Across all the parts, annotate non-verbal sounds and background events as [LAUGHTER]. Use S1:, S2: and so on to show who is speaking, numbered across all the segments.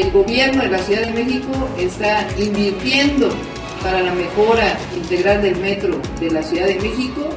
S1: El gobierno de la Ciudad de México está invirtiendo para la mejora integral del metro de la Ciudad de México.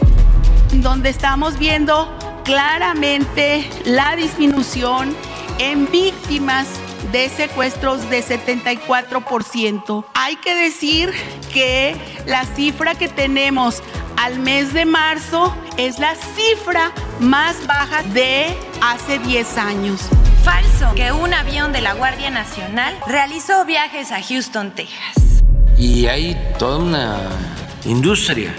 S2: donde estamos viendo claramente la disminución en víctimas de secuestros de 74%. Hay que decir que la cifra que tenemos al mes de marzo es la cifra más baja de hace 10 años.
S3: Falso que un avión de la Guardia Nacional realizó viajes a Houston, Texas.
S4: Y hay toda una industria.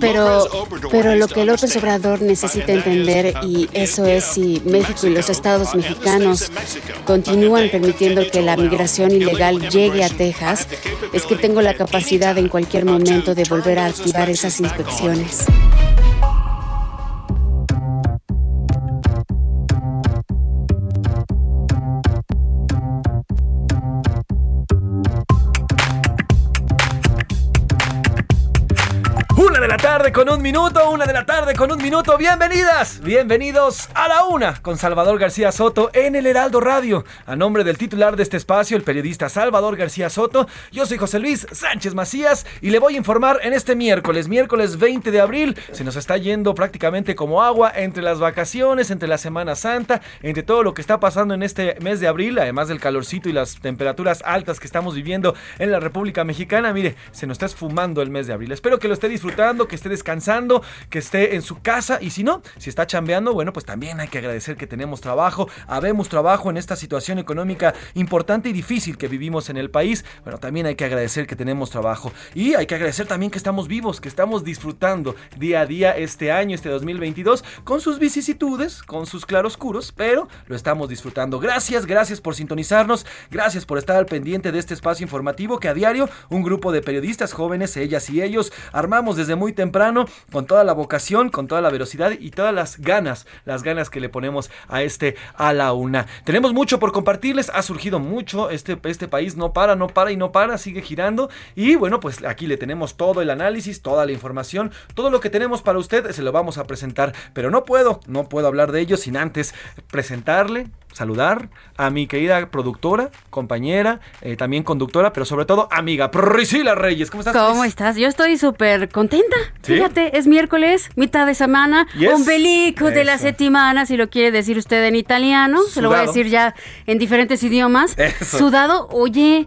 S5: Pero, pero lo que López Obrador necesita entender, y eso es si México y los estados mexicanos continúan permitiendo que la migración ilegal llegue a Texas, es que tengo la capacidad en cualquier momento de volver a activar esas inspecciones.
S6: Con un minuto, una de la tarde con un minuto. Bienvenidas, bienvenidos a la una con Salvador García Soto en el Heraldo Radio. A nombre del titular de este espacio, el periodista Salvador García Soto, yo soy José Luis Sánchez Macías y le voy a informar en este miércoles, miércoles 20 de abril. Se nos está yendo prácticamente como agua entre las vacaciones, entre la Semana Santa, entre todo lo que está pasando en este mes de abril, además del calorcito y las temperaturas altas que estamos viviendo en la República Mexicana. Mire, se nos está esfumando el mes de abril. Espero que lo esté disfrutando que esté descansando, que esté en su casa y si no, si está chambeando, bueno, pues también hay que agradecer que tenemos trabajo, habemos trabajo en esta situación económica importante y difícil que vivimos en el país. Bueno, también hay que agradecer que tenemos trabajo y hay que agradecer también que estamos vivos, que estamos disfrutando día a día este año, este 2022, con sus vicisitudes, con sus claroscuros, pero lo estamos disfrutando. Gracias, gracias por sintonizarnos, gracias por estar al pendiente de este espacio informativo que a diario un grupo de periodistas jóvenes, ellas y ellos, armamos desde muy temprano con toda la vocación, con toda la velocidad y todas las ganas, las ganas que le ponemos a este a la una. Tenemos mucho por compartirles, ha surgido mucho, este, este país no para, no para y no para, sigue girando y bueno, pues aquí le tenemos todo el análisis, toda la información, todo lo que tenemos para usted se lo vamos a presentar, pero no puedo, no puedo hablar de ello sin antes presentarle, saludar a mi querida productora, compañera, eh, también conductora, pero sobre todo amiga, Priscila Reyes. ¿Cómo estás?
S5: ¿Cómo estás? Yo estoy súper contenta.
S6: ¿Sí?
S5: Fíjate, es miércoles, mitad de semana,
S6: Yes.
S5: ombelico de la
S6: Eso.
S5: settimana, si lo quiere decir usted en italiano. Se lo voy a decir ya en diferentes idiomas.
S6: Eso.
S5: Sudado, oye,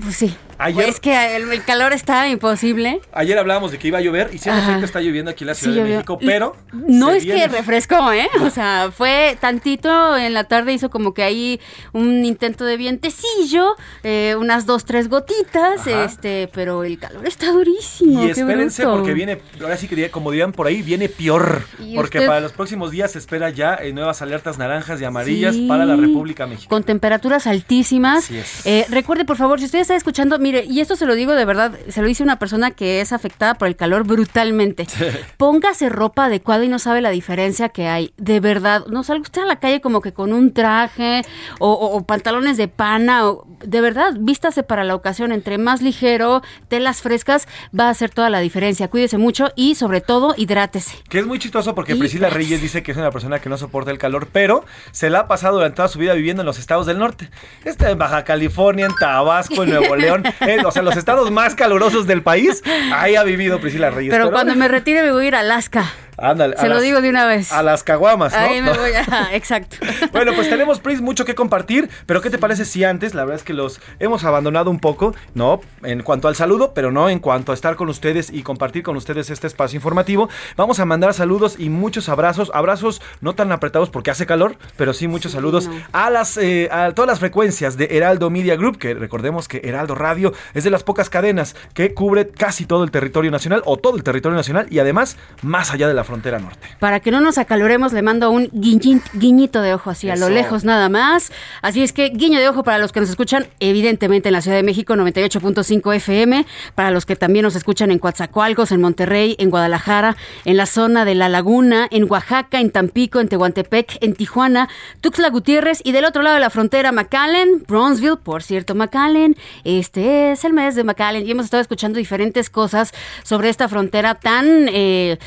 S5: pues sí.
S6: Ayer-
S5: Es que el, el calor está imposible.
S6: Ayer hablábamos de que iba a llover y sí, en efecto está lloviendo aquí en la
S5: Sí,
S6: Ciudad de. México, pero...
S5: No es que refrescó, ¿eh? O sea, fue tantito en la tarde, hizo como que ahí un intento de vientecillo, eh, unas dos, tres gotitas,
S6: Ajá.
S5: este, pero el calor está durísimo.
S6: Y espérense
S5: bruto.
S6: porque viene, ahora sí que como dirían por ahí, viene peor. Porque
S5: usted-
S6: para los próximos días se espera ya eh, nuevas alertas naranjas y amarillas
S5: Sí,
S6: para la República Mexicana.
S5: Con temperaturas altísimas.
S6: Así es.
S5: Eh, recuerde, por favor, si usted está escuchando, mire, y esto se lo digo de verdad, se lo dice una persona que es afectada por el calor brutalmente. [LAUGHS] Póngase ropa adecuada y no sabe la diferencia que hay. De verdad, no salga usted a la calle como que con un traje o, o- o pantalones de pana. O, de verdad, vístase para la ocasión. Entre más ligero, telas frescas, va a hacer toda la diferencia. Cuídese mucho y, sobre todo, hidrátese.
S6: Que es muy chistoso porque
S5: Y
S6: Priscila. Reyes dice que es una persona que no soporta el calor, pero se la ha pasado durante toda su vida viviendo en los estados del norte. Está en Baja California, en Tabasco, en Nuevo [LAUGHS] León. [LAUGHS] Eh, o sea, los estados más calurosos del país, ahí ha vivido Priscila Reyes.
S5: Pero, cuando me retire me voy a ir a Alaska.
S6: Ándale,
S5: Se lo digo de una vez.
S6: A las caguamas, ¿no?
S5: Ahí me voy a... Exacto. [LAUGHS]
S6: Bueno, pues tenemos, Pris, mucho que compartir, pero ¿qué te parece si antes, la verdad es que los hemos abandonado un poco, ¿no? En cuanto al saludo, pero no en cuanto a estar con ustedes y compartir con ustedes este espacio informativo. Vamos a mandar saludos y muchos abrazos, abrazos no tan apretados porque hace calor, pero sí muchos saludos a las eh, a todas las frecuencias de Heraldo Media Group, que recordemos que Heraldo Radio es de las pocas cadenas que cubre casi todo el territorio nacional o todo el territorio nacional y además más allá de la frontera norte.
S5: Para que no nos acaloremos, le mando un guiñin- guiñito de ojo así a lo
S6: Eso.
S5: lejos nada más. Así es que guiño de ojo para los que nos escuchan, evidentemente en la Ciudad de México, 98.5 FM, para los que también nos escuchan en Coatzacoalcos, en Monterrey, en Guadalajara, en la zona de La Laguna, en Oaxaca, en Tampico, en Tehuantepec, en Tijuana, Tuxtla Gutiérrez y del otro lado de la frontera, McAllen, Bronzeville, por cierto, McAllen. Este es el mes de McAllen y hemos estado escuchando diferentes cosas sobre esta frontera tan eh,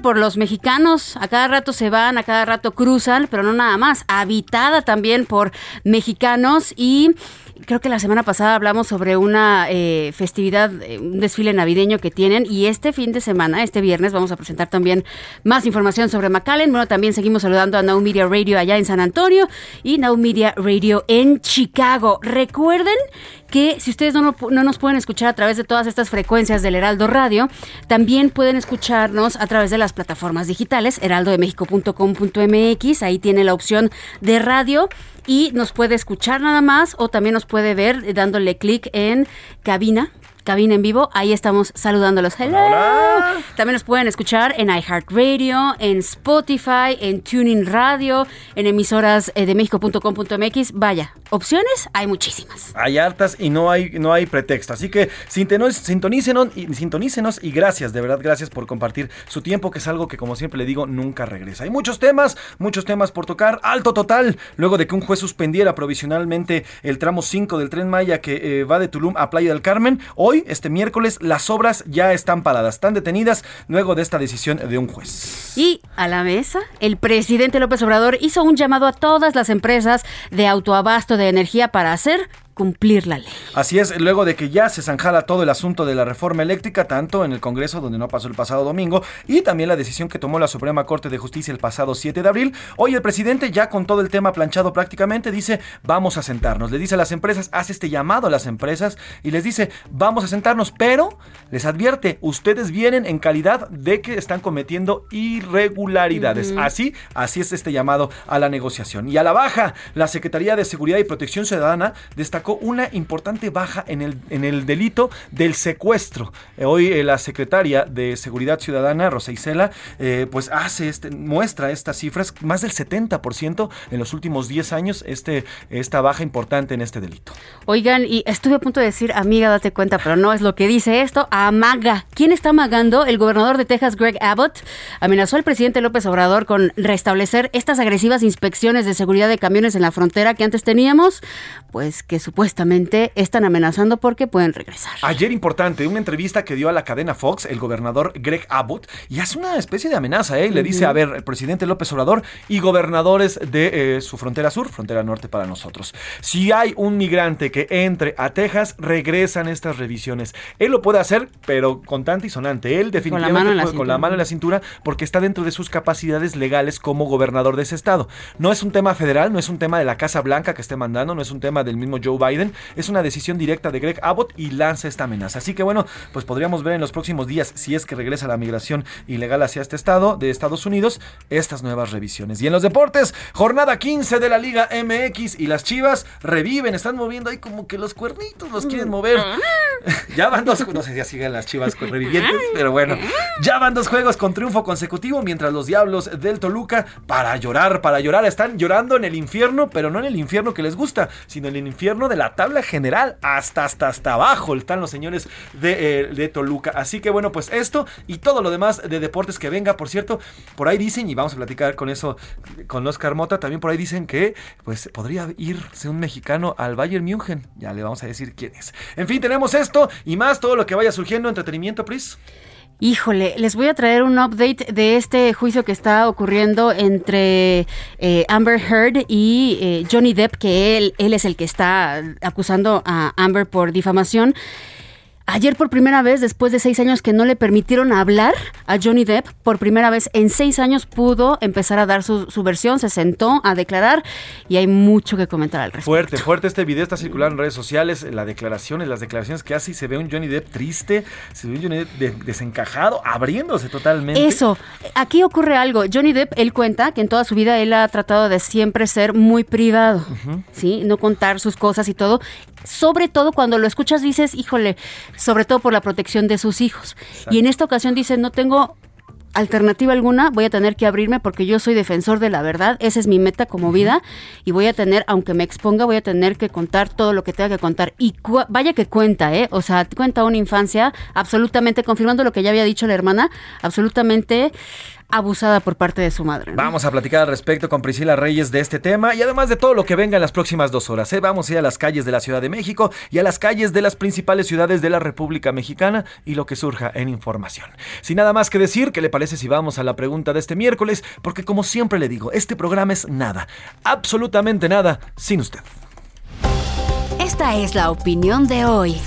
S5: por los mexicanos. A cada rato se van, a cada rato cruzan, pero no nada más. Habitada también por mexicanos y creo que la semana pasada hablamos sobre una eh, festividad, eh, un desfile navideño que tienen y este fin de semana, este viernes, vamos a presentar también más información sobre McAllen. Bueno, también seguimos saludando a Now Media Radio allá en San Antonio y Now Media Radio en Chicago. Recuerden que si ustedes no, no, no nos pueden escuchar a través de todas estas frecuencias del Heraldo Radio, también pueden escucharnos a través de las plataformas digitales, heraldodemexico.com.mx, ahí tiene la opción de radio y nos puede escuchar nada más o también nos puede ver dándole clic en cabina. Cabina en vivo, ahí estamos saludándolos. Hello. También nos pueden escuchar en iHeartRadio, en Spotify, en Tuning Radio, en emisoras eh, de México.com.mx. Vaya, opciones hay muchísimas.
S6: Hay hartas y no hay, no hay pretexto. Así que sintonícenos y, sintonícenos y gracias, de verdad, gracias por compartir su tiempo, que es algo que, como siempre le digo, nunca regresa. Hay muchos temas, muchos temas por tocar. Alto total, luego de que un juez suspendiera provisionalmente el tramo 5 del tren Maya que eh, va de Tulum a Playa del Carmen. Hoy, este miércoles, las obras ya están paradas, están detenidas luego de esta decisión de un juez.
S5: Y a la mesa, el presidente López Obrador hizo un llamado a todas las empresas de autoabasto de energía para hacer cumplir la ley.
S6: Así es, luego de que ya se zanjara todo el asunto de la reforma eléctrica, tanto en el Congreso, donde no pasó el pasado domingo, y también la decisión que tomó la Suprema Corte de Justicia el pasado 7 de abril, hoy el presidente, ya con todo el tema planchado prácticamente, dice, vamos a sentarnos. Le dice a las empresas, hace este llamado a las empresas y les dice, vamos a sentarnos, pero les advierte, ustedes vienen en calidad de que están cometiendo irregularidades. Así, así es este llamado a la negociación. Y a la baja, la Secretaría de Seguridad y Protección Ciudadana destacó una importante baja en el, en el delito del secuestro. Eh, hoy eh, la secretaria de Seguridad Ciudadana, Rosa Isela, eh, pues hace este, muestra estas cifras, más del 70% en los últimos 10 años, este, esta baja importante en este delito.
S5: Oigan, y estuve a punto de decir, amiga, date cuenta, pero no es lo que dice esto. Amaga. ¿Quién está amagando? El gobernador de Texas, Greg Abbott, amenazó al presidente López Obrador con restablecer estas agresivas inspecciones de seguridad de camiones en la frontera que antes teníamos, pues que supuestamente están amenazando porque pueden regresar.
S6: Ayer importante, una entrevista que dio a la cadena Fox el gobernador Greg Abbott y hace una especie de amenaza, ¿eh? Y Le dice, a ver, el presidente López Obrador y gobernadores de eh, su frontera sur, frontera norte para nosotros. Si hay un migrante que entre a Texas, regresan estas revisiones. Él lo puede hacer, pero con tanta y sonante. Él definitivamente
S5: mano en la
S6: puede- con la mano en la cintura porque está dentro de sus capacidades legales como gobernador de ese estado. No es un tema federal, no es un tema de la Casa Blanca que esté mandando, no es un tema del mismo Joe Biden, es una decisión directa de Greg Abbott y lanza esta amenaza. Así que bueno, pues podríamos ver en los próximos días, si es que regresa la migración ilegal hacia este estado de Estados Unidos, estas nuevas revisiones. Y en los deportes, jornada 15 de la Liga MX y las Chivas reviven, están moviendo ahí como que los cuernitos los quieren mover. [LAUGHS] ya van dos, no sé si siguen las Chivas con revivientes, pero bueno, ya van dos juegos con triunfo consecutivo, mientras los Diablos del Toluca, para llorar, para llorar, están llorando en el infierno, pero no en el infierno que les gusta, sino en el infierno de la tabla general, hasta, hasta, hasta abajo están los señores de, eh, de Toluca. Así que bueno, pues esto y todo lo demás de deportes que venga, por cierto, por ahí dicen, y vamos a platicar con eso con Oscar Mota, también por ahí dicen que pues podría irse un mexicano al Bayern München, ya le vamos a decir quién es. En fin, tenemos esto y más, todo lo que vaya surgiendo, entretenimiento, Pris.
S5: Híjole, les voy a traer un update de este juicio que está ocurriendo entre eh, Amber Heard y eh, Johnny Depp, que él, él es el que está acusando a Amber por difamación. Ayer por primera vez, después de seis años que no le permitieron hablar a Johnny Depp, por primera vez en seis años pudo empezar a dar su, versión, se sentó a declarar y hay mucho que comentar al respecto.
S6: Fuerte, fuerte este video está circulando en redes sociales, la declaración, las declaraciones que hace y se ve un Johnny Depp triste, se ve un Johnny Depp desencajado, abriéndose totalmente.
S5: Eso, aquí ocurre algo. Johnny Depp, él cuenta que en toda su vida él ha tratado de siempre ser muy privado, ¿sí? No contar sus cosas y todo sobre todo cuando lo escuchas dices, híjole, sobre todo por la protección de sus hijos. Y en esta ocasión dice, no tengo alternativa alguna, voy a tener que abrirme porque yo soy defensor de la verdad, esa es mi meta como vida y voy a tener, aunque me exponga, voy a tener que contar todo lo que tenga que contar. Y vaya que cuenta, ¿eh? O sea, cuenta una infancia absolutamente, confirmando lo que ya había dicho la hermana, absolutamente abusada por parte de su madre.
S6: Vamos a platicar al respecto con Priscila Reyes de este tema y además de todo lo que venga en las próximas dos horas. ¿eh? Vamos a ir a las calles de la Ciudad de México y a las calles de las principales ciudades de la República Mexicana y lo que surja en información. Sin nada más que decir, ¿qué le parece si vamos a la pregunta de este miércoles? Porque como siempre le digo, este programa es nada, absolutamente nada, sin usted.
S7: Esta es la opinión de hoy.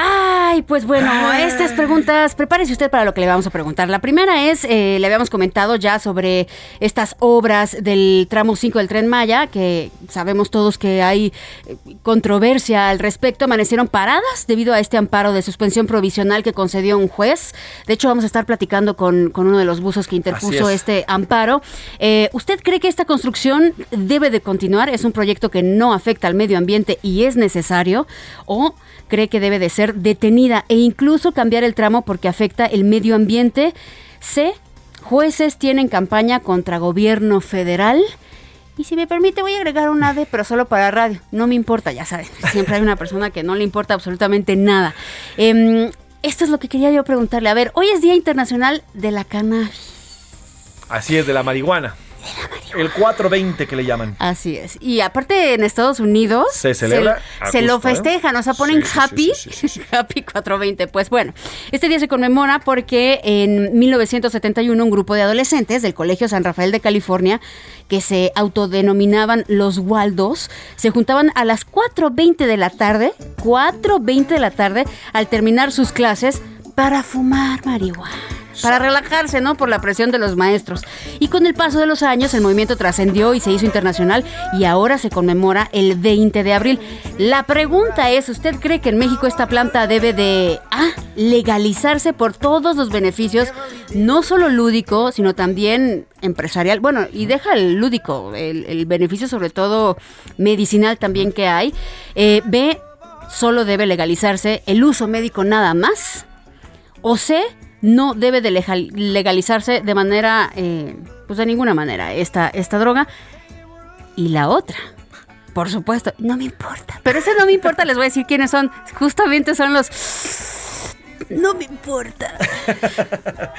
S5: Ay, pues bueno, estas preguntas, prepárese usted para lo que le vamos a preguntar. La primera es, eh, le habíamos comentado ya sobre estas obras del tramo 5 del tren Maya, que sabemos todos que hay eh, controversia al respecto, amanecieron paradas debido a este amparo de suspensión provisional que concedió un juez. De hecho, vamos a estar platicando con, uno de los buzos que interpuso este amparo. Eh, ¿Usted cree que esta construcción debe de continuar? ¿Es un proyecto que no afecta al medio ambiente y es necesario? ¿O cree que debe de ser detenida e incluso cambiar el tramo porque afecta el medio ambiente. C. Jueces tienen campaña contra gobierno federal. Y si me permite, voy a agregar un AD, pero solo para radio. No me importa, ya saben. Siempre hay una persona que no le importa absolutamente nada. Em, esto es lo que quería yo preguntarle. A ver, hoy es Día Internacional de la Cannabis.
S6: Así es, de la marihuana. El 420 que le llaman.
S5: Así es. Y aparte en Estados Unidos
S6: se celebra.
S5: Se, lo ¿eh? festejan, o sea, ponen happy, [LAUGHS] happy 420. Pues bueno, este día se conmemora porque en 1971 un grupo de adolescentes del Colegio San Rafael de California que se autodenominaban los Waldos, se juntaban a las 4.20 de la tarde, 4.20 de la tarde, al terminar sus clases para fumar marihuana para relajarse, ¿no? Por la presión de los maestros. Y con el paso de los años, el movimiento trascendió y se hizo internacional y ahora se conmemora el 20 de abril. La pregunta es, ¿usted cree que en México esta planta debe de ah, legalizarse por todos los beneficios, no solo lúdico, sino también empresarial? Bueno, y deja el lúdico, el, beneficio sobre todo medicinal también que hay. Eh, B, solo debe legalizarse el uso médico nada más. O C, no debe de legalizarse de manera, eh, pues de ninguna manera, esta, esta droga. Y la otra, por supuesto, no me importa. Pero ese no me importa, les voy a decir quiénes son. Justamente son los no me importa.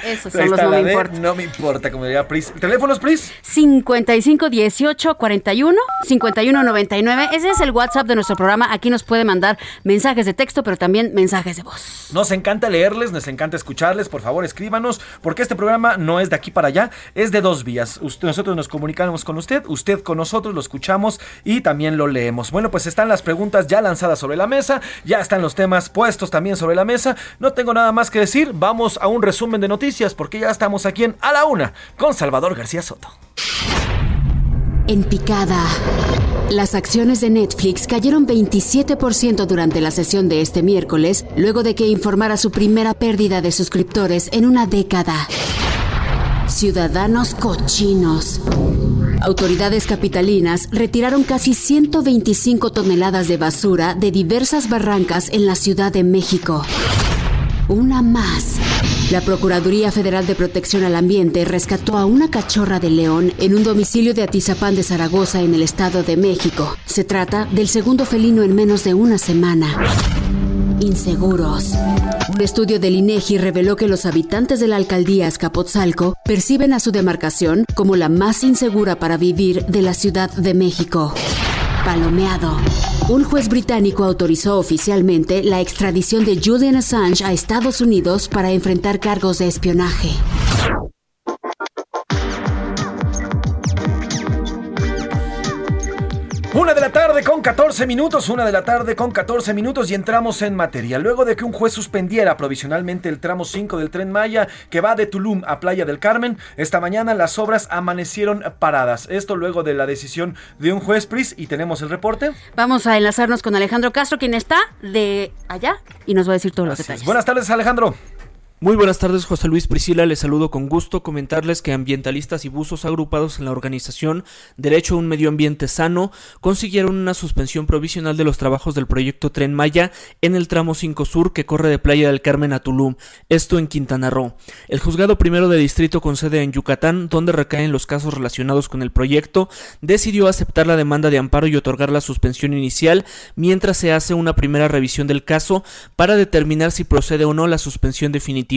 S6: Eso son los no me importa. No me importa, como diría Pris. ¿Teléfonos, Pris?
S5: 55 18 41 51 99. Ese es el WhatsApp de nuestro programa. Aquí nos puede mandar mensajes de texto, pero también mensajes de voz.
S6: Nos encanta leerles, nos encanta escucharles. Por favor, escríbanos, porque este programa no es de aquí para allá, es de dos vías. nosotros nos comunicamos con usted, usted con nosotros, lo escuchamos y también lo leemos. Bueno, pues están las preguntas ya lanzadas sobre la mesa, ya están los temas puestos también sobre la mesa. No tengo nada más que decir, vamos a un resumen de noticias porque ya estamos aquí en A la Una con Salvador García Soto.
S7: En picada. Las acciones de Netflix cayeron 27% durante la sesión de este miércoles, luego de que informara su primera pérdida de suscriptores en una década. Ciudadanos cochinos. Autoridades capitalinas retiraron casi 125 toneladas de basura de diversas barrancas en la Ciudad de México. Una más. La Procuraduría Federal de Protección al Ambiente rescató a una cachorra de león en un domicilio de Atizapán de Zaragoza en el Estado de México. Se trata del segundo felino en menos de una semana. Inseguros. Un estudio del INEGI reveló que los habitantes de la alcaldía Azcapotzalco perciben a su demarcación como la más insegura para vivir de la Ciudad de México. Palomeado. Un juez británico autorizó oficialmente la extradición de Julian Assange a Estados Unidos para enfrentar cargos de espionaje.
S6: Una de la tarde con 14 minutos, una de la tarde con 14 minutos y entramos en materia. Luego de que un juez suspendiera provisionalmente el tramo 5 del tren Maya que va de Tulum a Playa del Carmen, esta mañana las obras amanecieron paradas. Esto luego de la decisión de un juez PRIS y tenemos el reporte.
S5: Vamos a enlazarnos con Alejandro Castro, quien está de allá y nos va a decir todos los detalles.
S6: Buenas tardes, Alejandro.
S8: Muy buenas tardes, José Luis Priscila. Les saludo con gusto. Comentarles que ambientalistas y buzos agrupados en la organización Derecho a un Medio Ambiente Sano consiguieron una suspensión provisional de los trabajos del proyecto Tren Maya en el tramo 5 Sur que corre de Playa del Carmen a Tulum, esto en Quintana Roo. El juzgado primero de distrito con sede en Yucatán, donde recaen los casos relacionados con el proyecto, decidió aceptar la demanda de amparo y otorgar la suspensión inicial mientras se hace una primera revisión del caso para determinar si procede o no la suspensión definitiva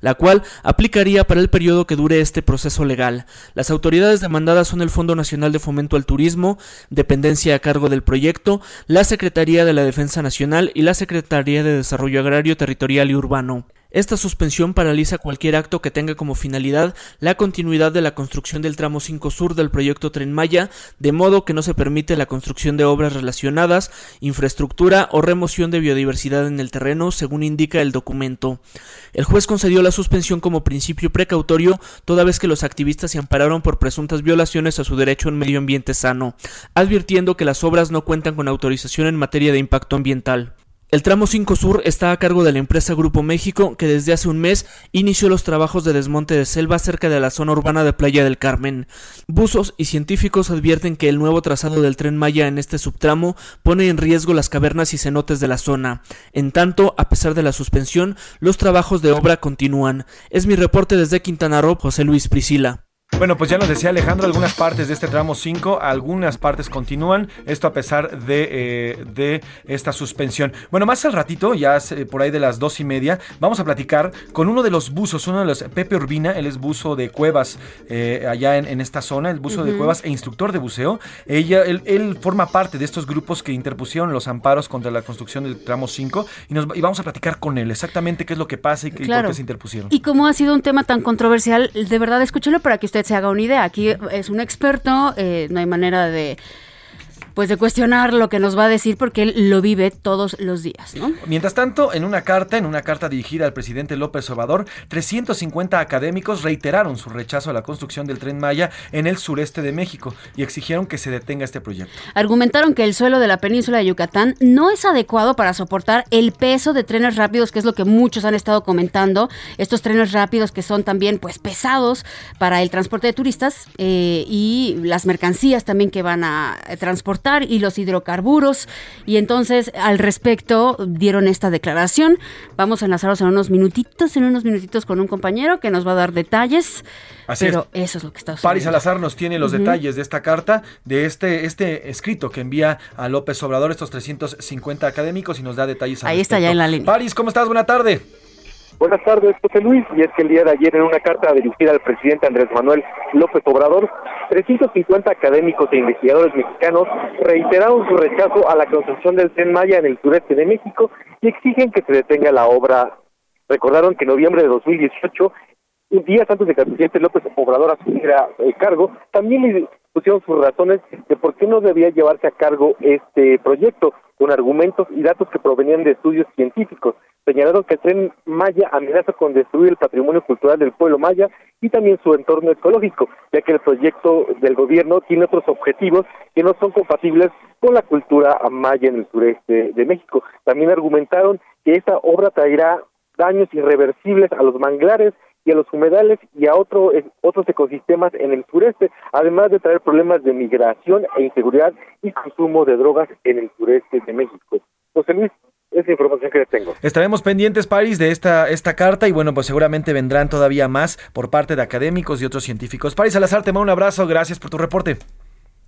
S8: la cual aplicaría para el periodo que dure este proceso legal. Las autoridades demandadas son el Fondo Nacional de Fomento al Turismo, dependencia a cargo del proyecto, la Secretaría de la Defensa Nacional y la Secretaría de Desarrollo Agrario, Territorial y Urbano. Esta suspensión paraliza cualquier acto que tenga como finalidad la continuidad de la construcción del tramo 5 sur del proyecto Tren Maya, de modo que no se permite la construcción de obras relacionadas, infraestructura o remoción de biodiversidad en el terreno, según indica el documento. El juez concedió la suspensión como principio precautorio, toda vez que los activistas se ampararon por presuntas violaciones a su derecho a un medio ambiente sano, advirtiendo que las obras no cuentan con autorización en materia de impacto ambiental. El tramo 5 Sur está a cargo de la empresa Grupo México, que desde hace un mes inició los trabajos de desmonte de selva cerca de la zona urbana de Playa del Carmen. Buzos y científicos advierten que el nuevo trazado del tren Maya en este subtramo pone en riesgo las cavernas y cenotes de la zona. En tanto, a pesar de la suspensión, los trabajos de obra continúan. Es mi reporte desde Quintana Roo, José Luis Priscila.
S6: Bueno, pues ya nos decía Alejandro, algunas partes de este tramo 5, algunas partes continúan, esto a pesar de, eh, de esta suspensión. Bueno, más al ratito, ya por ahí de las dos y media, vamos a platicar con uno de los buzos, uno de los, Pepe Urbina, él es buzo de cuevas eh, allá en, esta zona, el buzo de cuevas e instructor de buceo. Ella, él, forma parte de estos grupos que interpusieron los amparos contra la construcción del tramo 5 y, nos, y vamos a platicar con él exactamente qué es lo que pasa y, por qué se interpusieron.
S5: Y cómo ha sido un tema tan controversial, de verdad escúchelo para que usted se haga una idea. Aquí es un experto, eh, no hay manera de pues de cuestionar lo que nos va a decir porque él lo vive todos los días, ¿no?
S6: Mientras tanto, en una carta, en una carta dirigida al presidente López Obrador, 350 académicos reiteraron su rechazo a la construcción del tren Maya en el sureste de México y exigieron que se detenga este proyecto.
S5: Argumentaron que el suelo de la península de Yucatán no es adecuado para soportar el peso de trenes rápidos, que es lo que muchos han estado comentando, estos trenes rápidos que son también pues pesados para el transporte de turistas eh, y las mercancías también que van a transportar y los hidrocarburos. Y entonces al respecto dieron esta declaración. Vamos a enlazarnos en unos minutitos, en unos minutitos con un compañero que nos va a dar detalles. Así pero eso es lo que está
S6: sucediendo. Paris Salazar nos tiene los detalles de esta carta, de este, este escrito que envía a López Obrador, estos 350 académicos, y nos da detalles.
S5: Ahí está ya en la línea.
S6: Paris, ¿cómo estás? Buena tarde.
S9: Buenas tardes, José Luis. Y es que el día de ayer, en una carta dirigida al presidente Andrés Manuel López Obrador, 350 académicos e investigadores mexicanos reiteraron su rechazo a la construcción del Tren Maya en el sureste de México y exigen que se detenga la obra. Recordaron que en noviembre de 2018, días antes de que el presidente López Obrador asumiera el cargo, también le pusieron sus razones de por qué no debía llevarse a cargo este proyecto, con argumentos y datos que provenían de estudios científicos señalaron que el tren Maya amenaza con destruir el patrimonio cultural del pueblo maya y también su entorno ecológico, ya que el proyecto del gobierno tiene otros objetivos que no son compatibles con la cultura maya en el sureste de México. También argumentaron que esta obra traerá daños irreversibles a los manglares y a los humedales y a otro, otros ecosistemas en el sureste, además de traer problemas de migración e inseguridad y consumo de drogas en el sureste de México. José Luis, esa información que tengo.
S6: Estaremos pendientes, París, de esta, esta carta y bueno, pues seguramente vendrán todavía más por parte de académicos y otros científicos. París Salazar, te mando un abrazo, gracias por tu reporte.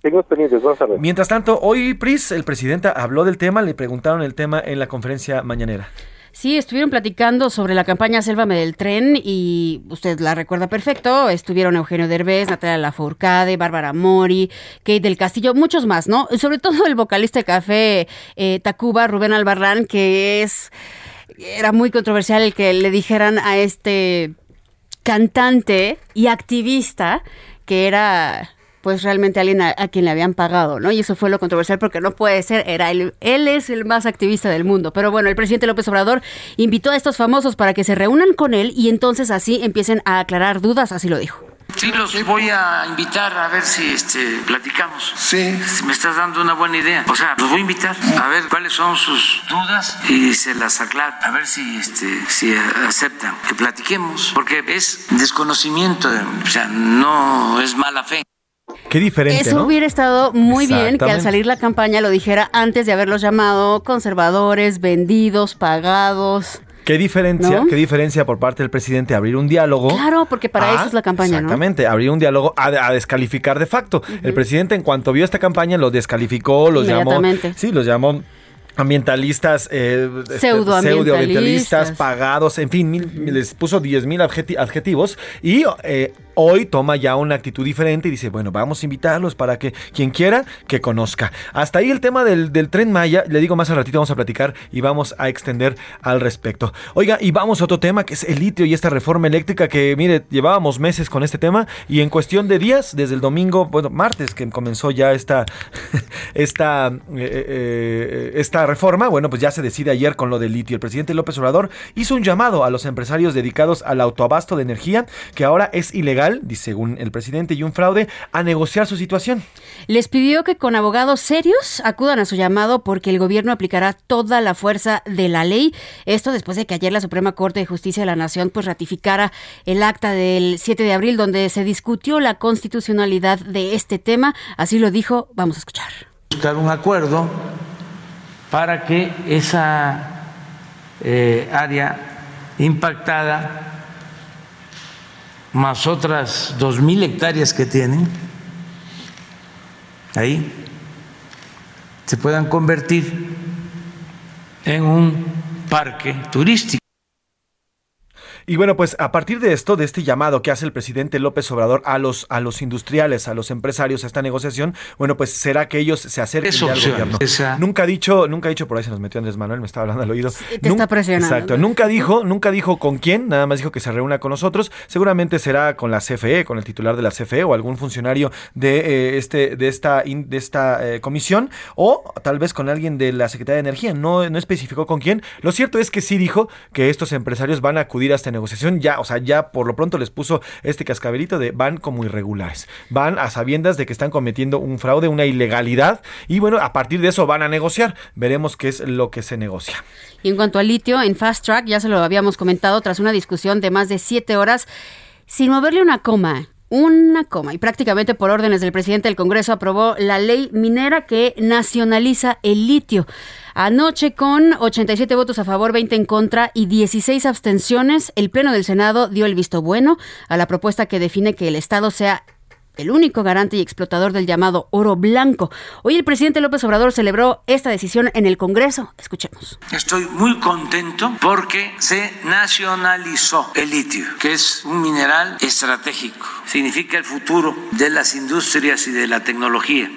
S9: Tengo pendientes, vamos a ver.
S6: Mientras tanto, hoy, Pris, el presidente habló del tema, le preguntaron el tema en la conferencia mañanera.
S5: Sí, estuvieron platicando sobre la campaña Sélvame del Tren y usted la recuerda perfecto. Estuvieron Eugenio Derbez, Natalia Lafourcade, Bárbara Mori, Kate del Castillo, muchos más, ¿no? Sobre todo el vocalista de Café eh, Tacuba, Rubén Albarrán, que es era muy controversial el que le dijeran a este cantante y activista que era pues realmente alguien a, quien le habían pagado, ¿no? Y eso fue lo controversial porque no puede ser, era él, él es el más activista del mundo. Pero bueno, el presidente López Obrador invitó a estos famosos para que se reúnan con él y entonces así empiecen a aclarar dudas, así lo dijo.
S4: Sí, los voy a invitar a ver si este, platicamos.
S10: Sí.
S4: Si me estás dando una buena idea. O sea, los voy a invitar a ver cuáles son sus dudas y se las aclaro. A ver si, este, si aceptan que platiquemos. Porque es desconocimiento, o sea, no es mala fe.
S6: Qué diferente.
S5: Eso hubiera estado muy bien que al salir la campaña lo dijera antes de haberlos llamado conservadores, vendidos, pagados.
S6: ¿Qué diferencia, qué diferencia por parte del presidente abrir un diálogo?
S5: Claro, porque para eso es la campaña,
S6: exactamente, abrir un diálogo a, descalificar de facto. El presidente en cuanto vio esta campaña lo descalificó, los llamó, sí, los llamó ambientalistas, eh, este, pseudoambientalistas, pagados, en fin, les puso 10 mil adjetivos y eh, hoy toma ya una actitud diferente y dice, bueno, vamos a invitarlos para que quien quiera que conozca. Hasta ahí el tema del, tren Maya, le digo más al ratito, vamos a platicar y vamos a extender al respecto. Oiga, y vamos a otro tema que es el litio y esta reforma eléctrica que, mire, llevábamos meses con este tema y en cuestión de días, desde el domingo, bueno, martes que comenzó ya esta, [LAUGHS] esta, eh, eh, esta reforma, bueno, pues ya se decide ayer con lo del litio. El presidente López Obrador hizo un llamado a los empresarios dedicados al autoabasto de energía que ahora es ilegal según el presidente, y un fraude, a negociar su situación.
S5: Les pidió que con abogados serios acudan a su llamado porque el gobierno aplicará toda la fuerza de la ley. Esto después de que ayer la Suprema Corte de Justicia de la Nación pues ratificara el acta del 7 de abril donde se discutió la constitucionalidad de este tema. Así lo dijo, vamos a escuchar.
S4: Buscar un acuerdo para que esa eh, área impactada más otras dos mil hectáreas que tienen, ahí se puedan convertir en un parque turístico.
S6: Y bueno, pues a partir de esto, de este llamado que hace el presidente López Obrador a los, a los industriales, a los empresarios, a esta negociación, bueno, pues será que ellos se acerquen al gobierno. Nunca ha dicho, nunca ha dicho, por ahí se nos metió Andrés Manuel, me estaba hablando al oído.
S5: Te está presionando.
S6: Exacto. Nunca dijo, nunca dijo con quién, nada más dijo que se reúna con nosotros. Seguramente será con la CFE, con el titular de la CFE o algún funcionario de eh, este, de esta, de esta eh, comisión, o tal vez con alguien de la Secretaría de Energía. No, no especificó con quién. Lo cierto es que sí dijo que estos empresarios van a acudir a esta negociación ya, o sea, ya por lo pronto les puso este cascabelito de van como irregulares. Van a sabiendas de que están cometiendo un fraude, una ilegalidad y bueno, a partir de eso van a negociar. Veremos qué es lo que se negocia.
S5: Y en cuanto al litio, en Fast Track, ya se lo habíamos comentado, tras una discusión de más de siete horas, sin moverle una coma una coma. Y prácticamente por órdenes del presidente del Congreso aprobó la ley minera que nacionaliza el litio. Anoche con 87 votos a favor, 20 en contra y 16 abstenciones, el Pleno del Senado dio el visto bueno a la propuesta que define que el Estado sea el único garante y explotador del llamado oro blanco. Hoy el presidente López Obrador celebró esta decisión en el Congreso. Escuchemos.
S4: Estoy muy contento porque se nacionalizó el litio, que es un mineral estratégico. Significa el futuro de las industrias y de la tecnología.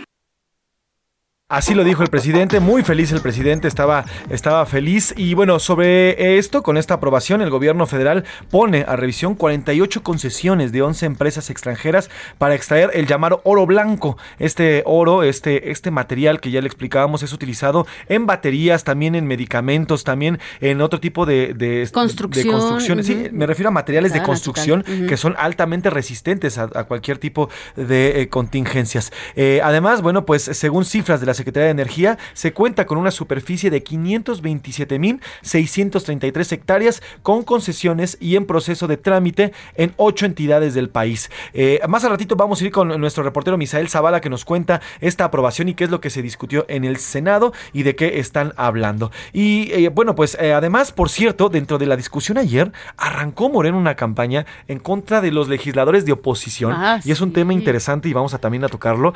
S6: Así lo dijo el presidente, muy feliz el presidente, estaba, estaba feliz. Y bueno, sobre esto, con esta aprobación, el gobierno federal pone a revisión 48 concesiones de 11 empresas extranjeras para extraer el llamado oro blanco. Este oro, este, este material que ya le explicábamos, es utilizado en baterías, también en medicamentos, también en otro tipo de, de, construcciones. Sí, me refiero a materiales de construcción que son altamente resistentes a, cualquier tipo de eh, contingencias. Eh, además, bueno, pues según cifras de la Secretaría de Energía, se cuenta con una superficie de 527.633 hectáreas con concesiones y en proceso de trámite en ocho entidades del país. Eh, más a ratito vamos a ir con nuestro reportero Misael Zavala que nos cuenta esta aprobación y qué es lo que se discutió en el Senado y de qué están hablando. Y eh, bueno, pues eh, además, por cierto, dentro de la discusión ayer, arrancó Moreno una campaña en contra de los legisladores de oposición. Ah, y es un tema interesante y vamos a también a tocarlo,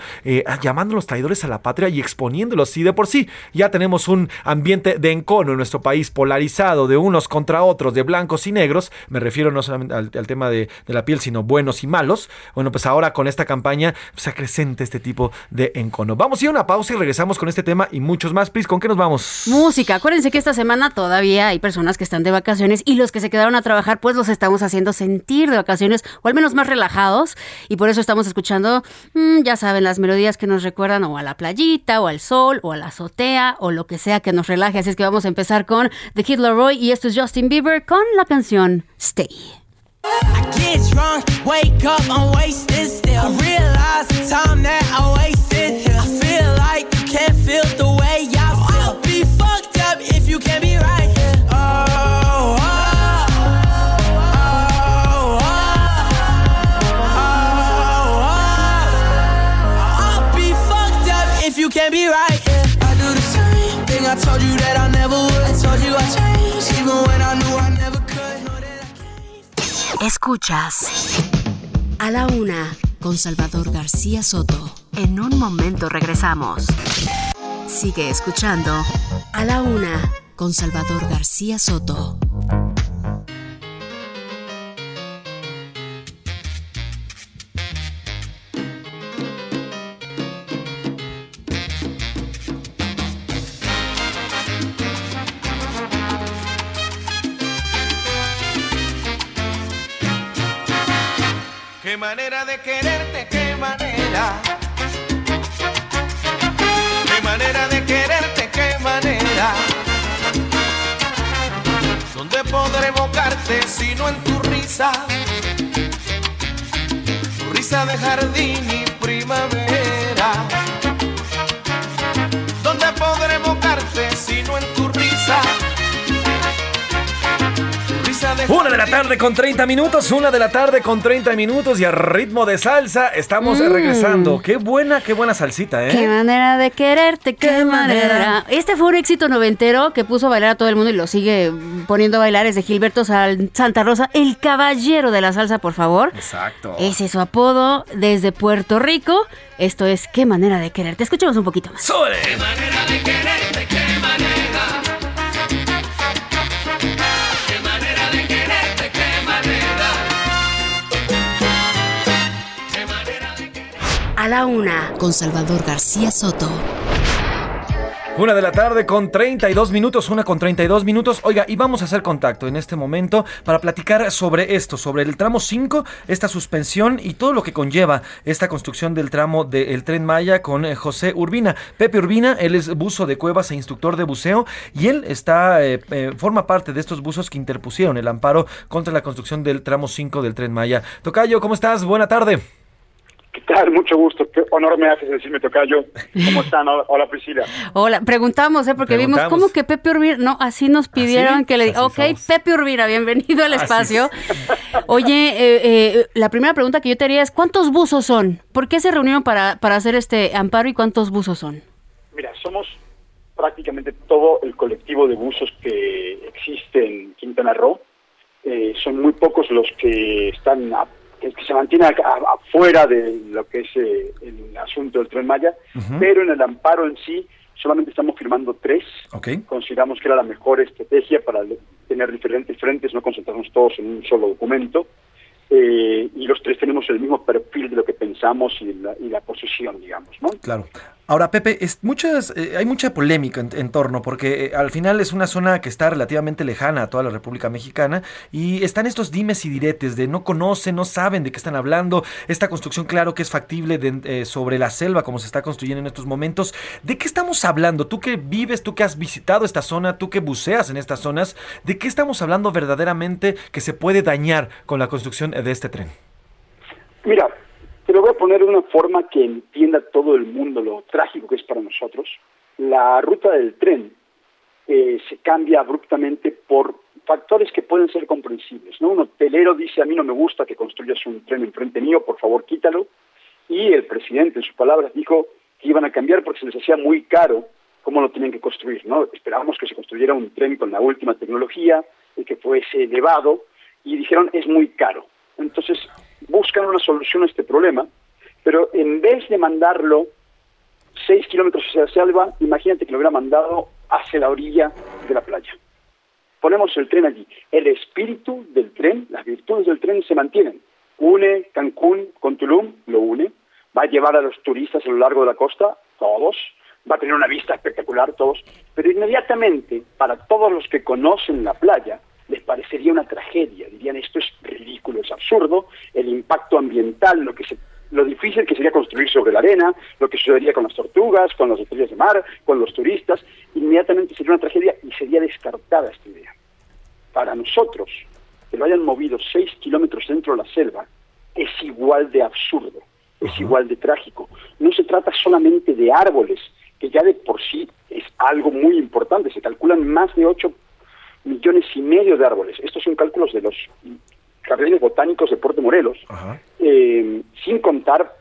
S6: llamando a los traidores a la patria y exponiéndolos. Y de por sí ya tenemos un ambiente de encono en nuestro país polarizado de unos contra otros, de blancos y negros, me refiero no solamente al, tema de, la piel, sino buenos y malos. Bueno, pues ahora con esta campaña se acrecenta este tipo de encono. Vamos a ir a una pausa y regresamos con este tema y muchos más. Pris, ¿con qué nos vamos?
S5: Música. Acuérdense que esta semana todavía hay personas que están de vacaciones y los que se quedaron a trabajar, pues los estamos haciendo sentir de vacaciones o al menos más relajados. Y por eso estamos escuchando, mm, ya saben, las melodías que nos recuerdan o a la playita o al sol o a la azotea o lo que sea que nos relaje. Así es que vamos a empezar con The Kid Laroi y esto es Justin Bieber con la canción Stay. I get drunk, wake up, I'm wasted still. I realize the time that I wasted. I feel like you can't feel the Escuchas a la una con Salvador García Soto. En un momento regresamos. Sigue escuchando a la una con Salvador García Soto.
S10: En tu risa? Tu risa de jardín
S6: la tarde con 30 minutos, una de la tarde con 30 minutos y a ritmo de salsa estamos mm. regresando. Qué buena, qué buena salsita, ¿eh?
S5: Qué manera de quererte, qué, manera. Este fue un éxito noventero que puso a bailar a todo el mundo y lo sigue poniendo a bailar. Es de Gilberto Santa Rosa, el caballero de la salsa, por favor.
S6: Exacto.
S5: Ese es su apodo desde Puerto Rico. Esto es Qué manera de quererte. Escuchemos un poquito más.
S10: ¡Qué manera de quererte,
S7: A la una, con Salvador García Soto.
S6: Una de la tarde con 32 minutos, una con 32 minutos. Oiga, y vamos a hacer contacto en este momento para platicar sobre esto, sobre el tramo 5, esta suspensión y todo lo que conlleva esta construcción del tramo del tren Maya con eh, José Urbina. Pepe Urbina, él es buzo de cuevas e instructor de buceo y él está, eh, eh, forma parte de estos buzos que interpusieron el amparo contra la construcción del tramo 5 del tren Maya. Tocayo, ¿cómo estás? Buena tarde.
S11: ¿Qué tal? Mucho gusto. Qué honor me haces decirme, Tocayo. ¿Cómo están? Hola, Priscila.
S5: Hola, preguntamos, ¿eh? Porque vimos cómo que Pepe Urbina, no, así nos ¿Ah, pidieron que le ok, Pepe Urbina, bienvenido al espacio. [LAUGHS] Oye, eh, eh, la primera pregunta que yo te haría es, ¿cuántos buzos son? ¿Por qué se reunieron para, para hacer este amparo y cuántos buzos son?
S11: Mira, somos prácticamente todo el colectivo de buzos que existe en Quintana Roo. Eh, son muy pocos los que están a que, se mantiene afuera de lo que es eh, el asunto del tren Maya, pero en el amparo en sí solamente estamos firmando tres. Consideramos que era la mejor estrategia para tener diferentes frentes, no concentrarnos todos en un solo documento. Eh, y los tres tenemos el mismo perfil de lo que pensamos y la, y la posición, digamos, ¿no?
S6: Claro. Ahora, Pepe, es muchas, eh, hay mucha polémica en, torno, porque eh, al final es una zona que está relativamente lejana a toda la República Mexicana y están estos dimes y diretes de no conocen, no saben de qué están hablando. Esta construcción, claro que es factible de, sobre la selva, como se está construyendo en estos momentos. ¿De qué estamos hablando? Tú que vives, tú que has visitado esta zona, tú que buceas en estas zonas, ¿de qué estamos hablando verdaderamente que se puede dañar con la construcción de este tren?
S11: Mira, te lo voy a poner de una forma que entienda todo el mundo lo trágico que es para nosotros. La ruta del tren eh, se cambia abruptamente por factores que pueden ser comprensibles. ¿no? Un hotelero dice, a mí no me gusta que construyas un tren enfrente mío, por favor quítalo. Y el presidente, en sus palabras, dijo que iban a cambiar porque se les hacía muy caro cómo lo tenían que construir. ¿no? Esperábamos que se construyera un tren con la última tecnología y que fuese elevado, y dijeron, es muy caro. Entonces, buscan una solución a este problema, pero en vez de mandarlo 6 kilómetros hacia la selva, imagínate que lo hubiera mandado hacia la orilla de la playa. Ponemos el tren allí. El espíritu del tren, las virtudes del tren se mantienen. Une Cancún con Tulum, lo une. Va a llevar a los turistas a lo largo de la costa, todos. Va a tener una vista espectacular, todos. Pero inmediatamente, para todos los que conocen la playa, les parecería una tragedia. Dirían, esto es ridículo, es absurdo. El impacto ambiental, lo que se lo difícil que sería construir sobre la arena, lo que sucedería con las tortugas, con las estrellas de mar, con los turistas, inmediatamente sería una tragedia y sería descartada esta idea. Para nosotros, que lo hayan movido seis kilómetros dentro de la selva, es igual de absurdo, es igual de trágico. No se trata solamente de árboles, que ya de por sí es algo muy importante, se calculan más de 8 millones y medio de árboles. Estos son cálculos de los jardines botánicos de Puerto Morelos, eh, sin contar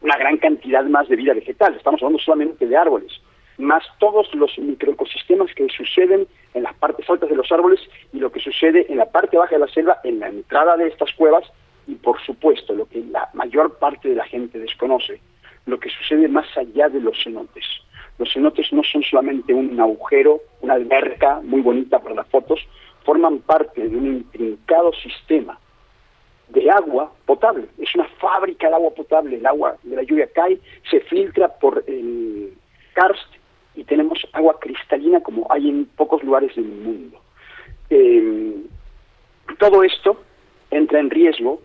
S11: una gran cantidad más de vida vegetal. Estamos hablando solamente de árboles, más todos los microecosistemas que suceden en las partes altas de los árboles y lo que sucede en la parte baja de la selva, en la entrada de estas cuevas y, por supuesto, lo que la mayor parte de la gente desconoce, lo que sucede más allá de los cenotes. Los cenotes no son solamente un agujero, una alberca muy bonita para las fotos, forman parte de un intrincado sistema de agua potable. Es una fábrica de agua potable. El agua de la lluvia cae, se filtra por el karst y tenemos agua cristalina como hay en pocos lugares del mundo. Em, todo esto entra en riesgo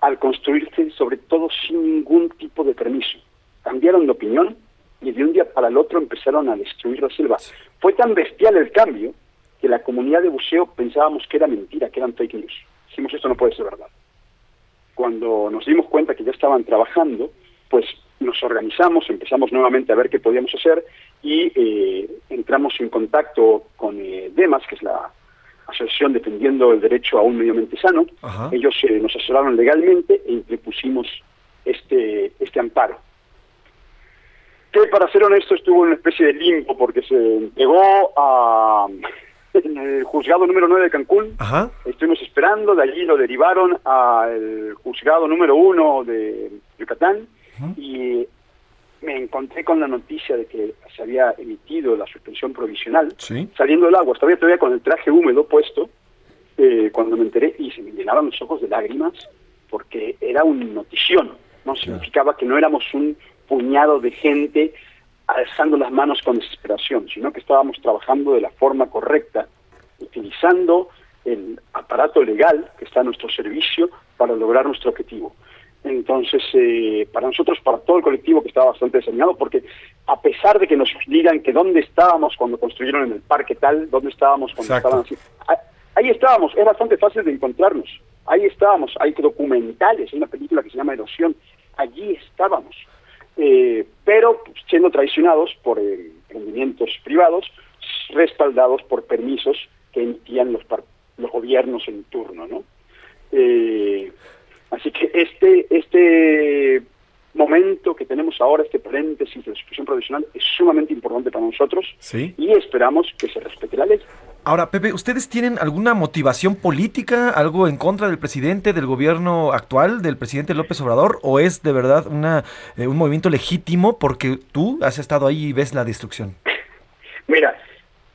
S11: al construirse sobre todo sin ningún tipo de permiso. Cambiaron de opinión y de un día para el otro empezaron a destruir la selva. Fue tan bestial el cambio que la comunidad de buceo pensábamos que era mentira, que eran fake news. Dijimos, esto no puede ser verdad cuando nos dimos cuenta que ya estaban trabajando, pues nos organizamos, empezamos nuevamente a ver qué podíamos hacer y eh, entramos en contacto con eh, DEMAS, que es la Asociación Defendiendo el Derecho a un Medio Ambiente Sano. Ellos eh, nos asesoraron legalmente e interpusimos este, este amparo. Que para ser honesto estuvo en una especie de limbo porque se entregó a en el juzgado número 9 de Cancún. Estuvimos esperando, de allí lo derivaron al juzgado número 1 de Yucatán y me encontré con la noticia de que se había emitido la suspensión provisional saliendo del agua. Estaba todavía con el traje húmedo puesto eh, cuando me enteré y se me llenaban los ojos de lágrimas porque era una notición. No significaba que no éramos un puñado de gente alzando las manos con desesperación, sino que estábamos trabajando de la forma correcta, utilizando el aparato legal que está a nuestro servicio para lograr nuestro objetivo. Entonces, eh, para nosotros, para todo el colectivo que estaba bastante desanimado, porque a pesar de que nos digan que dónde estábamos cuando construyeron en el parque tal, dónde estábamos cuando estaban así, ahí estábamos, es bastante fácil de encontrarnos, ahí estábamos, hay documentales, hay una película que se llama Erosión, allí estábamos. Eh, pero siendo traicionados por eh, emprendimientos privados, respaldados por permisos que emitían los, los gobiernos en turno, ¿no? Eh, así que este, este momento que tenemos ahora, este paréntesis de la suspensión provisional, es sumamente importante para nosotros y esperamos que se respete la ley.
S6: Ahora, Pepe, ¿ustedes tienen alguna motivación política, algo en contra del presidente, del gobierno actual, del presidente López Obrador, o es de verdad una, eh, un movimiento legítimo porque tú has estado ahí y ves la destrucción?
S11: Mira,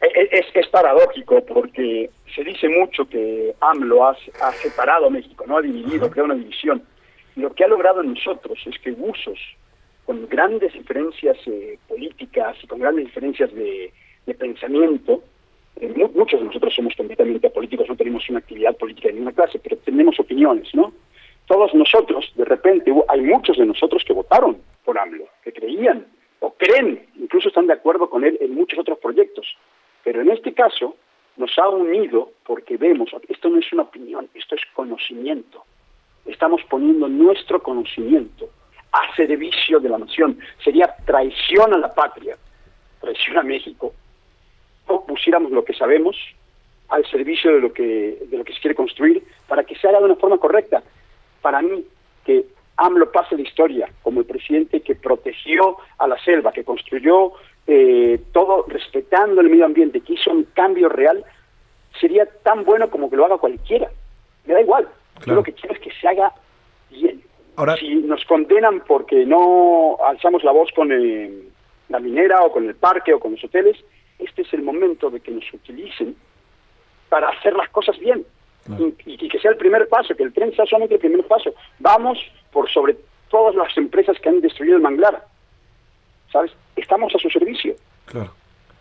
S11: e, e, es, es paradójico porque se dice mucho que AMLO ha, ha separado a México, no ha dividido, crea una división. Lo que ha logrado en nosotros es que usos con grandes diferencias eh, políticas y con grandes diferencias de pensamiento, eh, muchos de nosotros somos completamente apolíticos, no tenemos una actividad política de ninguna clase, pero tenemos opiniones, ¿no? Todos nosotros, de repente, hay muchos de nosotros que votaron por AMLO, que creían o creen, incluso están de acuerdo con él en muchos otros proyectos. Pero en este caso nos ha unido porque vemos, esto no es una opinión, esto es conocimiento. Estamos poniendo nuestro conocimiento a servicio de la nación. Sería traición a la patria, traición a México, pusiéramos lo que sabemos al servicio de lo que de lo que se quiere construir para que se haga de una forma correcta. Para mí, que AMLO pase la historia como el presidente que protegió a la selva, que construyó eh, todo respetando el medio ambiente, que hizo un cambio real, sería tan bueno como que lo haga cualquiera. Me da igual. Yo lo que quiero es que se haga bien. Ahora, si nos condenan porque no alzamos la voz con, eh, la minera o con el parque o con los hoteles, este es el momento de que nos utilicen para hacer las cosas bien. Y, y que sea el primer paso, que el tren sea solamente el primer paso. Vamos por sobre todas las empresas que han destruido el manglar. ¿Sabes? Estamos a su servicio.
S6: Claro.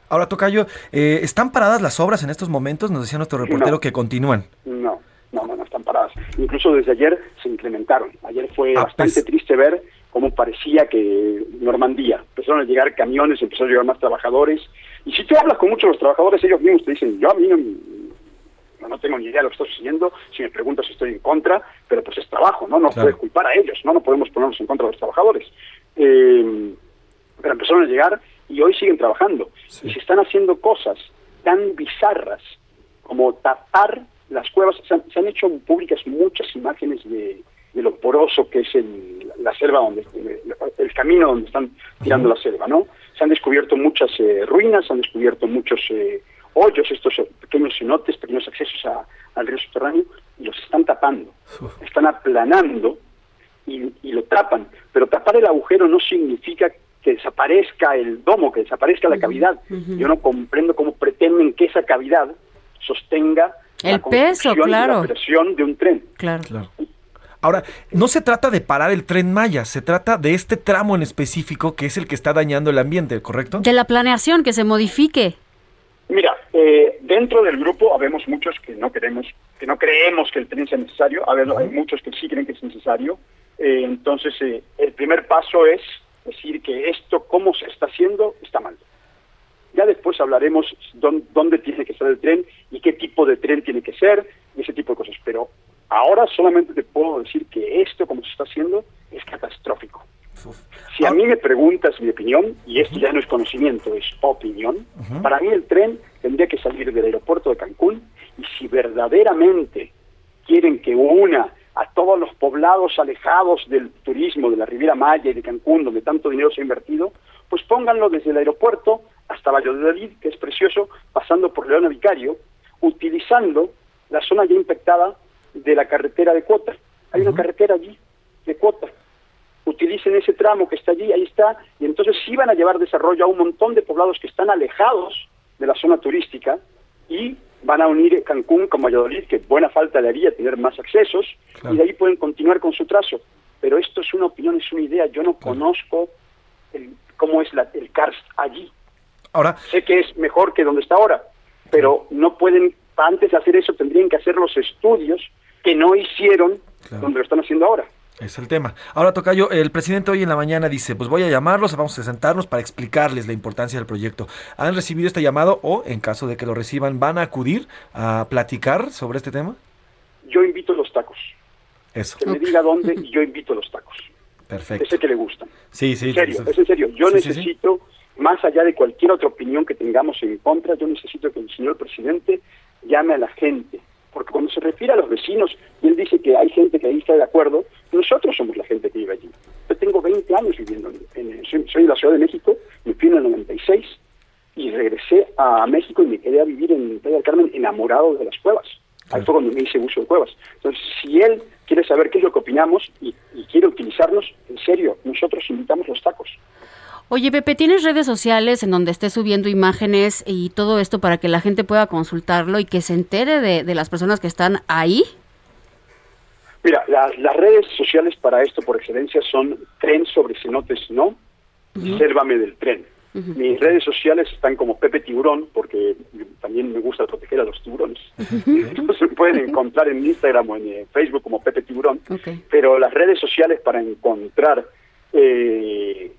S6: Ahora, Tocayo, eh, ¿están paradas las obras en estos momentos? Nos decía nuestro reportero
S11: No.
S6: que continúan.
S11: No, no, no, no están paradas. Incluso desde ayer se incrementaron. Ayer fue
S6: Ah,
S11: bastante
S6: pues.
S11: triste ver cómo parecía que Normandía empezaron a llegar camiones, empezaron a llegar más trabajadores. Y si tú hablas con muchos de los trabajadores, ellos mismos te dicen, yo a mí no, no, no tengo ni idea de lo que está sucediendo, si me preguntas estoy en contra, pero pues es trabajo, ¿no? No
S6: Claro.
S11: puedes culpar a ellos, ¿no? No podemos ponernos en contra de los trabajadores. Eh, pero empezaron a llegar y hoy siguen trabajando. Y se están haciendo cosas tan bizarras como tapar las cuevas. Se han, se han hecho públicas muchas imágenes de, de lo poroso que es el, la selva, donde el camino donde están tirando la selva, ¿no? Se han descubierto muchas eh, ruinas, se han descubierto muchos eh, hoyos, estos eh, pequeños cenotes, pequeños accesos a- al río subterráneo, y los están tapando. Están aplanando y, y lo tapan. Pero tapar el agujero no significa que desaparezca el domo, que desaparezca la cavidad. Yo no comprendo cómo pretenden que esa cavidad sostenga
S5: El
S11: la
S5: peso,
S11: y
S5: claro.
S11: la operación de un tren.
S5: Claro.
S6: Ahora, no se trata de parar el tren Maya, se trata de este tramo en específico que es el que está dañando el ambiente, ¿correcto?
S5: De la planeación, que se modifique.
S11: Mira, eh, dentro del grupo habemos muchos que no queremos, que no creemos que el tren sea necesario. A ver, hay muchos que sí creen que es necesario. Eh, entonces, eh, el primer paso es decir que esto, cómo se está haciendo, está mal. Ya después hablaremos dón- dónde tiene que estar el tren y qué tipo de tren tiene que ser y ese tipo de cosas. Pero ahora solamente te puedo decir que esto, como se está haciendo, es catastrófico. Si a mí me preguntas mi opinión, y esto ya no es conocimiento, es opinión, para mí el tren tendría que salir del aeropuerto de Cancún y si verdaderamente quieren que una a todos los poblados alejados del turismo de la Riviera Maya y de Cancún, donde tanto dinero se ha invertido, pues pónganlo desde el aeropuerto hasta Valladolid, que es precioso, pasando por Leona Vicario, utilizando la zona ya infectada de la carretera de Cuota. Hay una carretera allí de Cuota utilicen ese tramo que está allí, ahí está, y entonces sí van a llevar desarrollo a un montón de poblados que están alejados de la zona turística y van a unir Cancún con Valladolid, que buena falta le haría tener más accesos, y de ahí pueden continuar con su trazo. Pero esto es una opinión, es una idea, yo no conozco el- cómo es la- el karst allí.
S6: Ahora,
S11: Sé que es mejor que donde está ahora, pero no pueden, antes de hacer eso tendrían que hacer los estudios que no hicieron donde lo están haciendo ahora.
S6: Es el tema. Ahora, Tocayo, el presidente hoy en la mañana dice, pues voy a llamarlos, vamos a sentarnos para explicarles la importancia del proyecto. ¿Han recibido este llamado o, en caso de que lo reciban, van a acudir a platicar sobre este tema?
S11: Yo invito los tacos.
S6: Eso.
S11: Que me diga dónde [LAUGHS] y yo invito los tacos.
S6: Perfecto.
S11: Ese que le gustan.
S6: Sí, sí.
S11: En serio, es en serio. Yo
S6: Sí, sí, sí.
S11: necesito, más allá de cualquier otra opinión que tengamos en contra, yo necesito que el señor presidente llame a la gente. Porque cuando se refiere a los vecinos, y él dice que hay gente que ahí está de acuerdo, nosotros somos la gente que vive allí. Yo tengo 20 años viviendo, en, en- soy, soy de la Ciudad de México, me fui en el 96 y regresé a México y me quedé a vivir en Playa del Carmen enamorado de las cuevas. Ahí fue cuando me hice uso de cuevas. Entonces, si él quiere saber qué es lo que opinamos y, y quiere utilizarnos, en serio, nosotros invitamos los tacos.
S5: Oye, Pepe, ¿tienes redes sociales en donde estés subiendo imágenes y todo esto para que la gente pueda consultarlo y que se entere de, de las personas que están ahí?
S11: Mira, las, las redes sociales para esto por excelencia son Tren sobre Cenotes No y Sérvame del Tren. Mis redes sociales están como Pepe Tiburón, porque también me gusta proteger a los tiburones. [LAUGHS] Entonces me pueden encontrar en Instagram o en eh, Facebook como Pepe Tiburón. Pero las redes sociales para encontrar eh,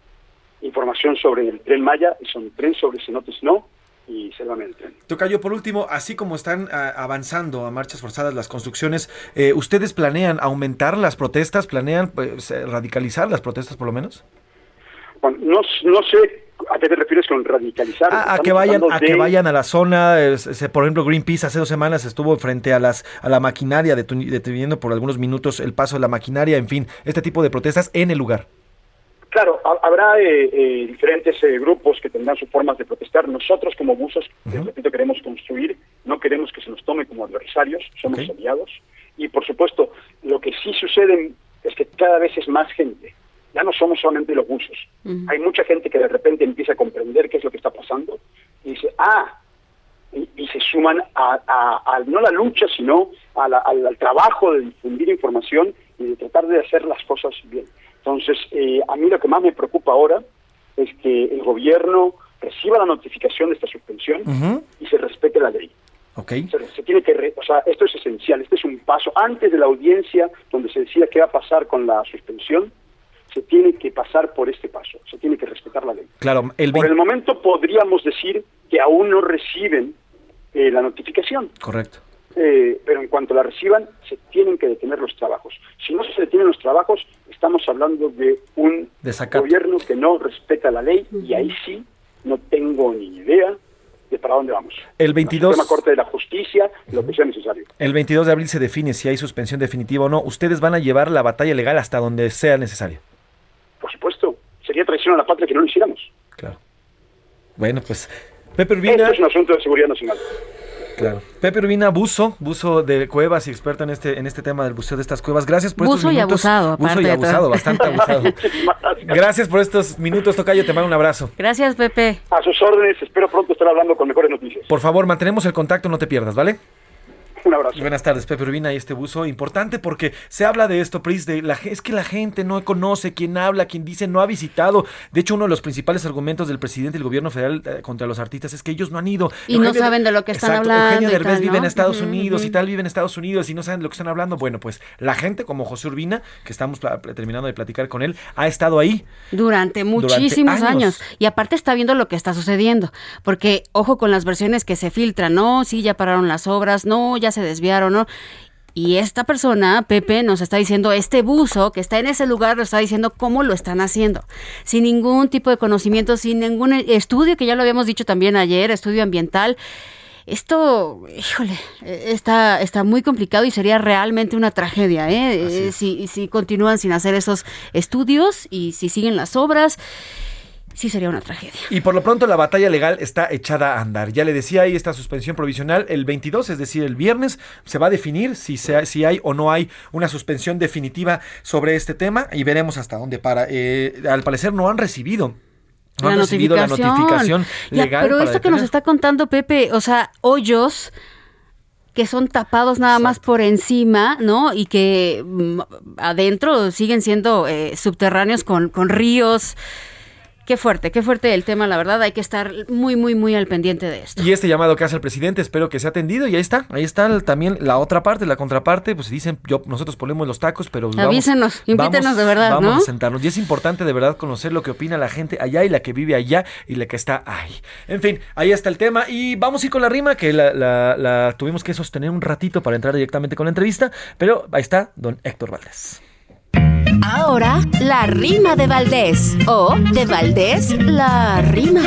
S11: información sobre el Tren Maya son Tren sobre Cenotes No y Tren.
S6: Tocayo, por último, así como están ah, avanzando a marchas forzadas las construcciones, eh, ¿ustedes planean aumentar las protestas? ¿Planean pues, eh, radicalizar las protestas por lo menos?
S11: Bueno, no, no sé a qué te refieres con radicalizar.
S6: Ah, a que vayan a que vayan a la zona por ejemplo Greenpeace hace dos semanas estuvo frente a las a la maquinaria deteniendo por algunos minutos el paso de la maquinaria en fin este tipo de protestas en el lugar
S11: Claro, ha- habrá eh, eh, diferentes eh, grupos que tendrán sus formas de protestar. Nosotros como buzos, te repito, queremos construir, no queremos que se nos tome como adversarios, somos aliados. Y por supuesto, lo que sí sucede es que cada vez es más gente. ya no somos solamente los buzos. Hay mucha gente que de repente empieza a comprender qué es lo que está pasando y dice, ah, y, se suman a, no la lucha, sino al, trabajo de difundir información y de tratar de hacer las cosas bien. Entonces, eh, a mí lo que más me preocupa ahora es que el gobierno reciba la notificación de esta suspensión y se respete la ley.
S6: Okay.
S11: Se, tiene que, o sea, esto es esencial, este es un paso antes de la audiencia donde se decía qué va a pasar con la suspensión, se tiene que pasar por este paso, se tiene que respetar la ley.
S6: Claro,
S11: el por el momento podríamos decir que aún no reciben eh, la notificación.
S6: Correcto.
S11: Eh, pero en cuanto la reciban, se tienen que detener los trabajos. Si no se detienen los trabajos, estamos hablando de un gobierno que no respeta la ley y ahí sí no tengo ni idea de para dónde vamos.
S6: El 22
S11: la Corte de la Justicia, lo que sea necesario.
S6: El 22 de abril se define si hay suspensión definitiva o no. Ustedes van a llevar la batalla legal hasta donde sea necesario.
S11: Por supuesto, sería traición a la patria que no lo hiciéramos.
S6: Claro. Bueno, pues Pepe Urbina.
S11: Esto es un asunto de seguridad nacional.
S6: Claro. Pepe Urbina, buzo, buzo de cuevas y experto en este, en este tema del buceo de estas cuevas. Gracias por estos minutos.
S5: Buzo y abusado.
S6: Buzo y abusado, bastante abusado. [LAUGHS] Gracias por estos minutos, Tocayo. Te mando un abrazo.
S5: Gracias, Pepe.
S11: A sus órdenes. Espero pronto estar hablando con mejores noticias.
S6: Por favor, mantenemos el contacto, no te pierdas, ¿vale?
S11: Un abrazo.
S6: Buenas tardes, Pepe Urbina y este buzo importante porque se habla de esto, Pris, de la, es que la gente no conoce, quién habla, quien dice no ha visitado. De hecho, uno de los principales argumentos del presidente del gobierno federal eh, contra los artistas es que ellos no han ido.
S5: Y no saben de lo que están hablando.
S6: Eugenio Derbez vive en Estados Unidos y tal, vive en Estados Unidos y no saben de lo que están hablando. Bueno, pues la gente como José Urbina, que estamos terminando de platicar con él, ha estado ahí.
S5: Durante muchísimos años. Y aparte está viendo lo que está sucediendo. Porque, ojo con las versiones que se filtran, no, sí, ya pararon las obras, no, ya se desviaron, ¿no? Y esta persona, Pepe, nos está diciendo, este buzo que está en ese lugar, lo está diciendo cómo lo están haciendo, sin ningún tipo de conocimiento, sin ningún estudio, que ya lo habíamos dicho también ayer, estudio ambiental. Esto, híjole, está, está muy complicado y sería realmente una tragedia, ¿eh? Si, si continúan sin hacer esos estudios y si siguen las obras sí sería una tragedia.
S6: Y por lo pronto la batalla legal está echada a andar. Ya le decía ahí esta suspensión provisional el 22, es decir, el viernes, se va a definir si, si hay o no hay una suspensión definitiva sobre este tema y veremos hasta dónde para. Eh, al parecer no han recibido no han recibido la notificación legal.
S5: pero esto que nos está contando Pepe, o sea, hoyos que son tapados nada más por encima, ¿no? Y que mm, adentro siguen siendo eh, subterráneos con, con ríos. Qué fuerte, qué fuerte el tema, la verdad, hay que estar muy, muy, muy al pendiente de esto.
S6: Y este llamado que hace el presidente, espero que sea atendido y ahí está, ahí está también la otra parte, la contraparte, pues dicen, yo, nosotros ponemos los tacos, pero
S5: Avísenos, invítenos de verdad,
S6: vamos a sentarnos. Y es importante de verdad conocer lo que opina la gente allá y la que vive allá y la que está ahí. En fin, ahí está el tema y vamos a ir con la rima que la, la tuvimos que sostener un ratito para entrar directamente con la entrevista, pero ahí está don Héctor Valdés.
S7: Ahora, la rima de Valdés. O, de Valdés, la rima.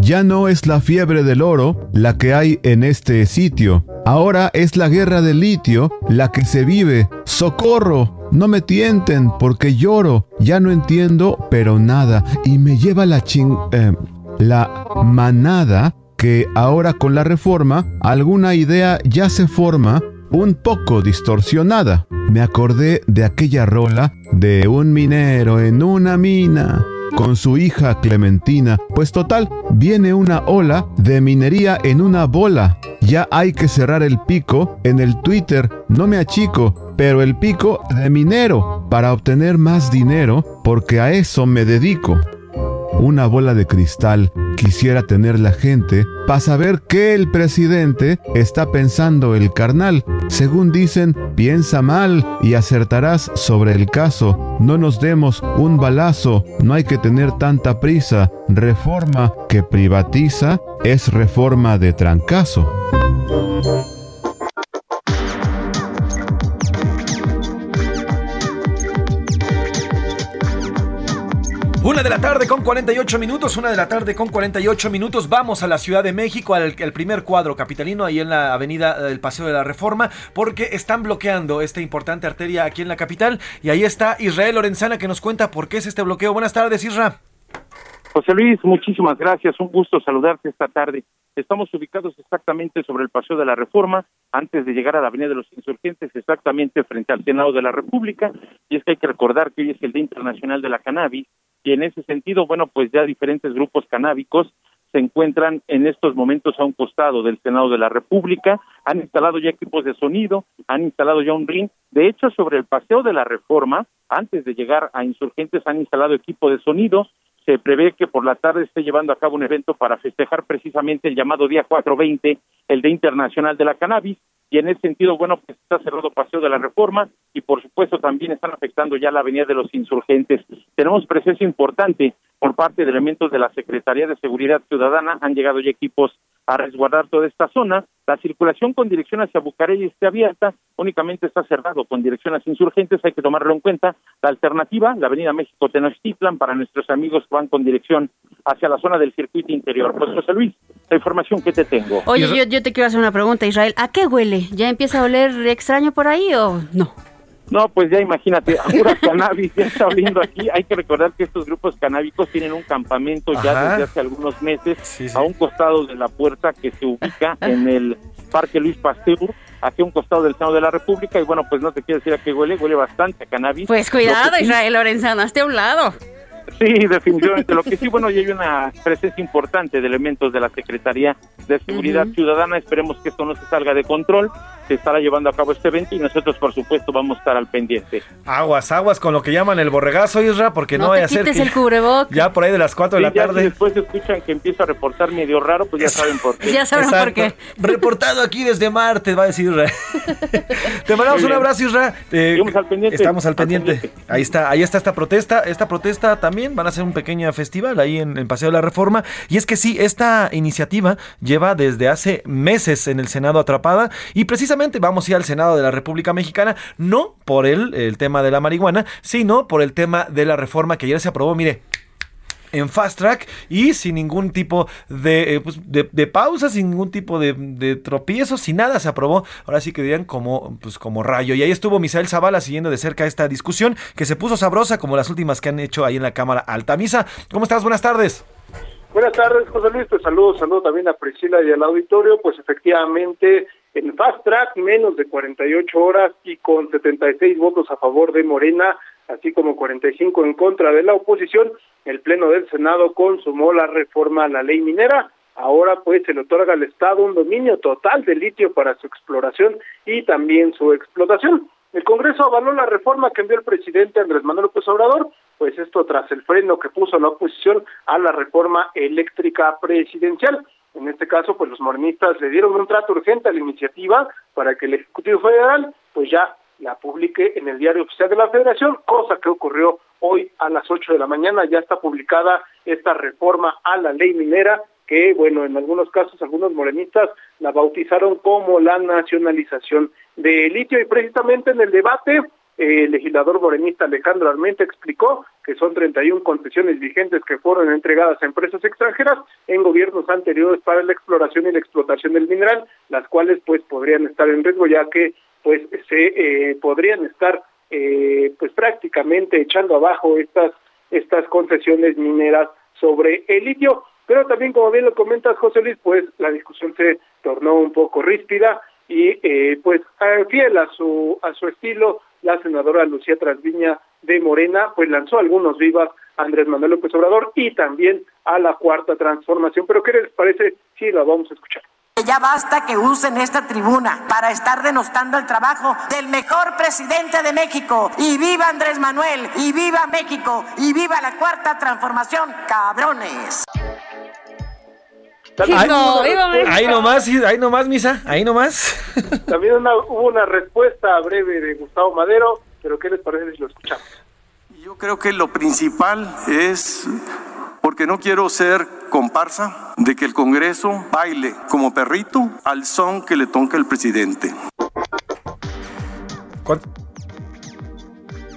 S12: Ya no es la fiebre del oro la que hay en este sitio. Ahora es la guerra del litio la que se vive. ¡Socorro! No me tienten porque lloro. Ya no entiendo, pero nada. Y me lleva la ching... Eh, la manada que ahora con la reforma alguna idea ya se forma un poco distorsionada. Me acordé de aquella rola de un minero en una mina con su hija Clementina. Pues total, viene una ola de minería en una bola. Ya hay que cerrar el pico en el Twitter, no me achico, pero el pico de minero para obtener más dinero, porque a eso me dedico una bola de cristal quisiera tener la gente para saber qué el presidente está pensando el carnal. Según dicen, piensa mal y acertarás sobre el caso. No nos demos un balazo, no hay que tener tanta prisa. Reforma que privatiza es reforma de trancazo.
S6: Una de la tarde con 48 minutos, una de la tarde con 48 minutos. Vamos a la Ciudad de México, al, primer cuadro capitalino, ahí en la avenida del Paseo de la Reforma, porque están bloqueando esta importante arteria aquí en la capital. Y ahí está Israel Lorenzana que nos cuenta por qué es este bloqueo. Buenas tardes, Isra.
S13: José Luis, muchísimas gracias. Un gusto saludarte esta tarde. Estamos ubicados exactamente sobre el Paseo de la Reforma, antes de llegar a la Avenida de los Insurgentes, exactamente frente al Senado de la República. Y es que hay que recordar que hoy es el Día Internacional de la Cannabis y en ese sentido, bueno, pues ya diferentes grupos canábicos se encuentran en estos momentos a un costado del Senado de la República, han instalado ya equipos de sonido, han instalado ya un ring. De hecho, sobre el paseo de la Reforma, antes de llegar a insurgentes, han instalado equipo de sonido. Se prevé que por la tarde esté llevando a cabo un evento para festejar precisamente el llamado día 420, el Día Internacional de la Cannabis, y en ese sentido, bueno, pues está cerrado Paseo de la Reforma y por supuesto también están afectando ya la Avenida de los Insurgentes. Tenemos presencia importante por parte de elementos de la Secretaría de Seguridad Ciudadana, han llegado ya equipos a resguardar toda esta zona. La circulación con dirección hacia Bucareli está abierta, únicamente está cerrado con dirección hacia Insurgentes, hay que tomarlo en cuenta. La alternativa, la Avenida México Tenochtitlan, para nuestros amigos que van con dirección hacia la zona del circuito interior. Pues José Luis, la información que te tengo.
S5: Oye, yo, yo te quiero hacer una pregunta, Israel. ¿A qué huele? ¿Ya empieza a oler extraño por ahí o no?
S13: No, pues ya imagínate, pura [LAUGHS] cannabis ya está oliendo aquí. Hay que recordar que estos grupos canábicos tienen un campamento ya desde hace algunos meses a un costado de la puerta que se ubica en el Parque Luis Pasteur, hacia un costado del Senado de la República. Y bueno, pues no te quiero decir a qué huele, huele bastante a cannabis.
S5: Pues cuidado, Israel Lorenzano, hazte a un lado.
S13: Sí, definitivamente. Lo que sí, bueno, ya hay una presencia importante de elementos de la Secretaría de Seguridad Ciudadana. Esperemos que esto no se salga de control. Se estará llevando a cabo este evento y nosotros, por supuesto, vamos a estar al pendiente.
S6: Aguas, aguas con lo que llaman el borregazo, Isra, porque no,
S5: No
S6: vaya
S5: te
S6: a ser
S5: quites
S6: que
S5: el cubrebocas.
S6: ya por ahí de las 4 de
S13: Sí,
S6: la
S13: ya si
S6: tarde.
S13: después escuchan que empiezo a reportar medio raro, pues ya saben por qué.
S5: Ya sabrán por qué.
S6: Reportado aquí desde Marte, va a decir Isra. [LAUGHS] Te mandamos un abrazo, Isra. Eh,
S13: Seguimos al pendiente.
S6: Estamos al
S13: Al
S6: pendiente. Ahí está, ahí está esta protesta. Esta protesta también van a hacer un pequeño festival ahí en el Paseo de la Reforma. Y es que sí, esta iniciativa lleva desde hace meses en el Senado atrapada. Y precisamente vamos a ir al Senado de la República Mexicana, no por el, tema de la marihuana, sino por el tema de la reforma que ayer se aprobó. Mire, en fast track y sin ningún tipo de, eh, pues, de, de pausa, sin ningún tipo de, de tropiezo, sin nada se aprobó. Ahora sí que dirían como, pues, como rayo. Y ahí estuvo Misael Zavala siguiendo de cerca esta discusión que se puso sabrosa como las últimas que han hecho ahí en la Cámara Altamisa. ¿Cómo estás? Buenas tardes.
S14: Buenas tardes, José Luis. Te saludo, saludo también a Priscila y al auditorio. Pues efectivamente, en Fast Track, menos de 48 horas y con 76 votos a favor de Morena, así como 45 en contra de la oposición, el Pleno del Senado consumó la reforma a la ley minera. Ahora pues se le otorga al Estado un dominio total de litio para su exploración y también su explotación. El Congreso avaló la reforma que envió el presidente Andrés Manuel López Obrador, pues esto tras el freno que puso la oposición a la reforma eléctrica presidencial. En este caso, pues los morenistas le dieron un trato urgente a la iniciativa para que el Ejecutivo Federal pues ya la publique en el Diario Oficial de la Federación, cosa que ocurrió hoy a las 8 de la mañana. Ya está publicada esta reforma a la ley minera que, bueno, en algunos casos algunos morenistas la bautizaron como la nacionalización de litio y precisamente en el debate el legislador morenista Alejandro Armenta explicó que son 31 concesiones vigentes que fueron entregadas a empresas extranjeras en gobiernos anteriores para la exploración y la explotación del mineral, las cuales pues podrían estar en riesgo ya que pues se eh, podrían estar eh, pues prácticamente echando abajo estas estas concesiones mineras sobre el litio. Pero también, como bien lo comentas, José Luis, pues la discusión se tornó un poco ríspida y eh, pues eh, fiel a su a su estilo, la senadora Lucía Trasviña de Morena, pues lanzó algunos vivas a Andrés Manuel López Obrador y también a la cuarta transformación. Pero ¿qué les parece? Sí, la vamos a escuchar.
S15: Ya basta que usen esta tribuna para estar denostando el trabajo del mejor presidente de México. Y viva Andrés Manuel, y viva México, y viva la cuarta transformación, cabrones.
S14: También hubo una respuesta-
S6: Ahí nomás, ahí nomás, misa, ahí nomás.
S14: También una- hubo una respuesta breve de Gustavo Madero, pero ¿qué les parece si lo escuchamos?
S16: Yo creo que lo principal es, porque no quiero ser comparsa, de que el Congreso baile como perrito al son que le toca el presidente.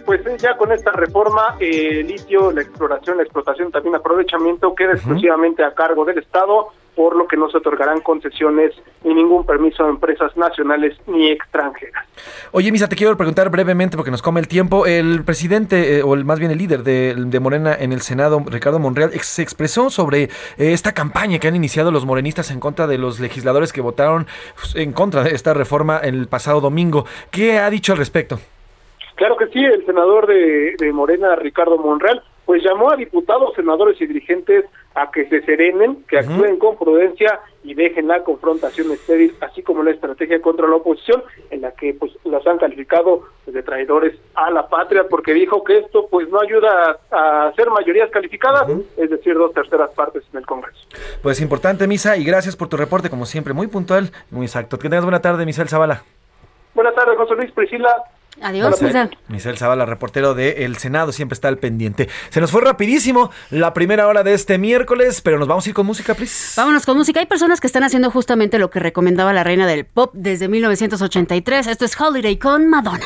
S14: Pues ya con esta reforma, eh, el litio, la exploración, la explotación, también aprovechamiento queda exclusivamente a cargo del Estado por lo que no se otorgarán concesiones ni ningún permiso a empresas nacionales ni extranjeras.
S6: Oye, Misa, te quiero preguntar brevemente porque nos come el tiempo. El presidente, eh, o el, más bien el líder de, de, Morena en el Senado, Ricardo Monreal, ex, se expresó sobre eh, esta campaña que han iniciado los morenistas en contra de los legisladores que votaron pues, en contra de esta reforma el pasado domingo. ¿Qué ha dicho al respecto?
S14: Claro que sí, el senador de, de Morena, Ricardo Monreal, pues llamó a diputados, senadores y dirigentes a que se serenen, que actúen con prudencia y dejen la confrontación estéril, así como la estrategia contra la oposición, en la que pues los han calificado de traidores a la patria, porque dijo que esto pues no ayuda a, hacer mayorías calificadas, es decir, dos terceras partes en el Congreso.
S6: Pues importante, Misa, y gracias por tu reporte, como siempre, muy puntual, muy exacto. Que tengas buena tarde, Misael Zavala.
S14: Buenas tardes, José Luis Priscila.
S5: Adiós,
S6: Misael, Misael Zavala, reportero del Senado, siempre está al pendiente. Se nos fue rapidísimo la primera hora de este miércoles, pero nos vamos a ir con música, please.
S5: Vámonos con música. Hay personas que están haciendo justamente lo que recomendaba la reina del pop desde 1983. Esto es Holiday con Madonna.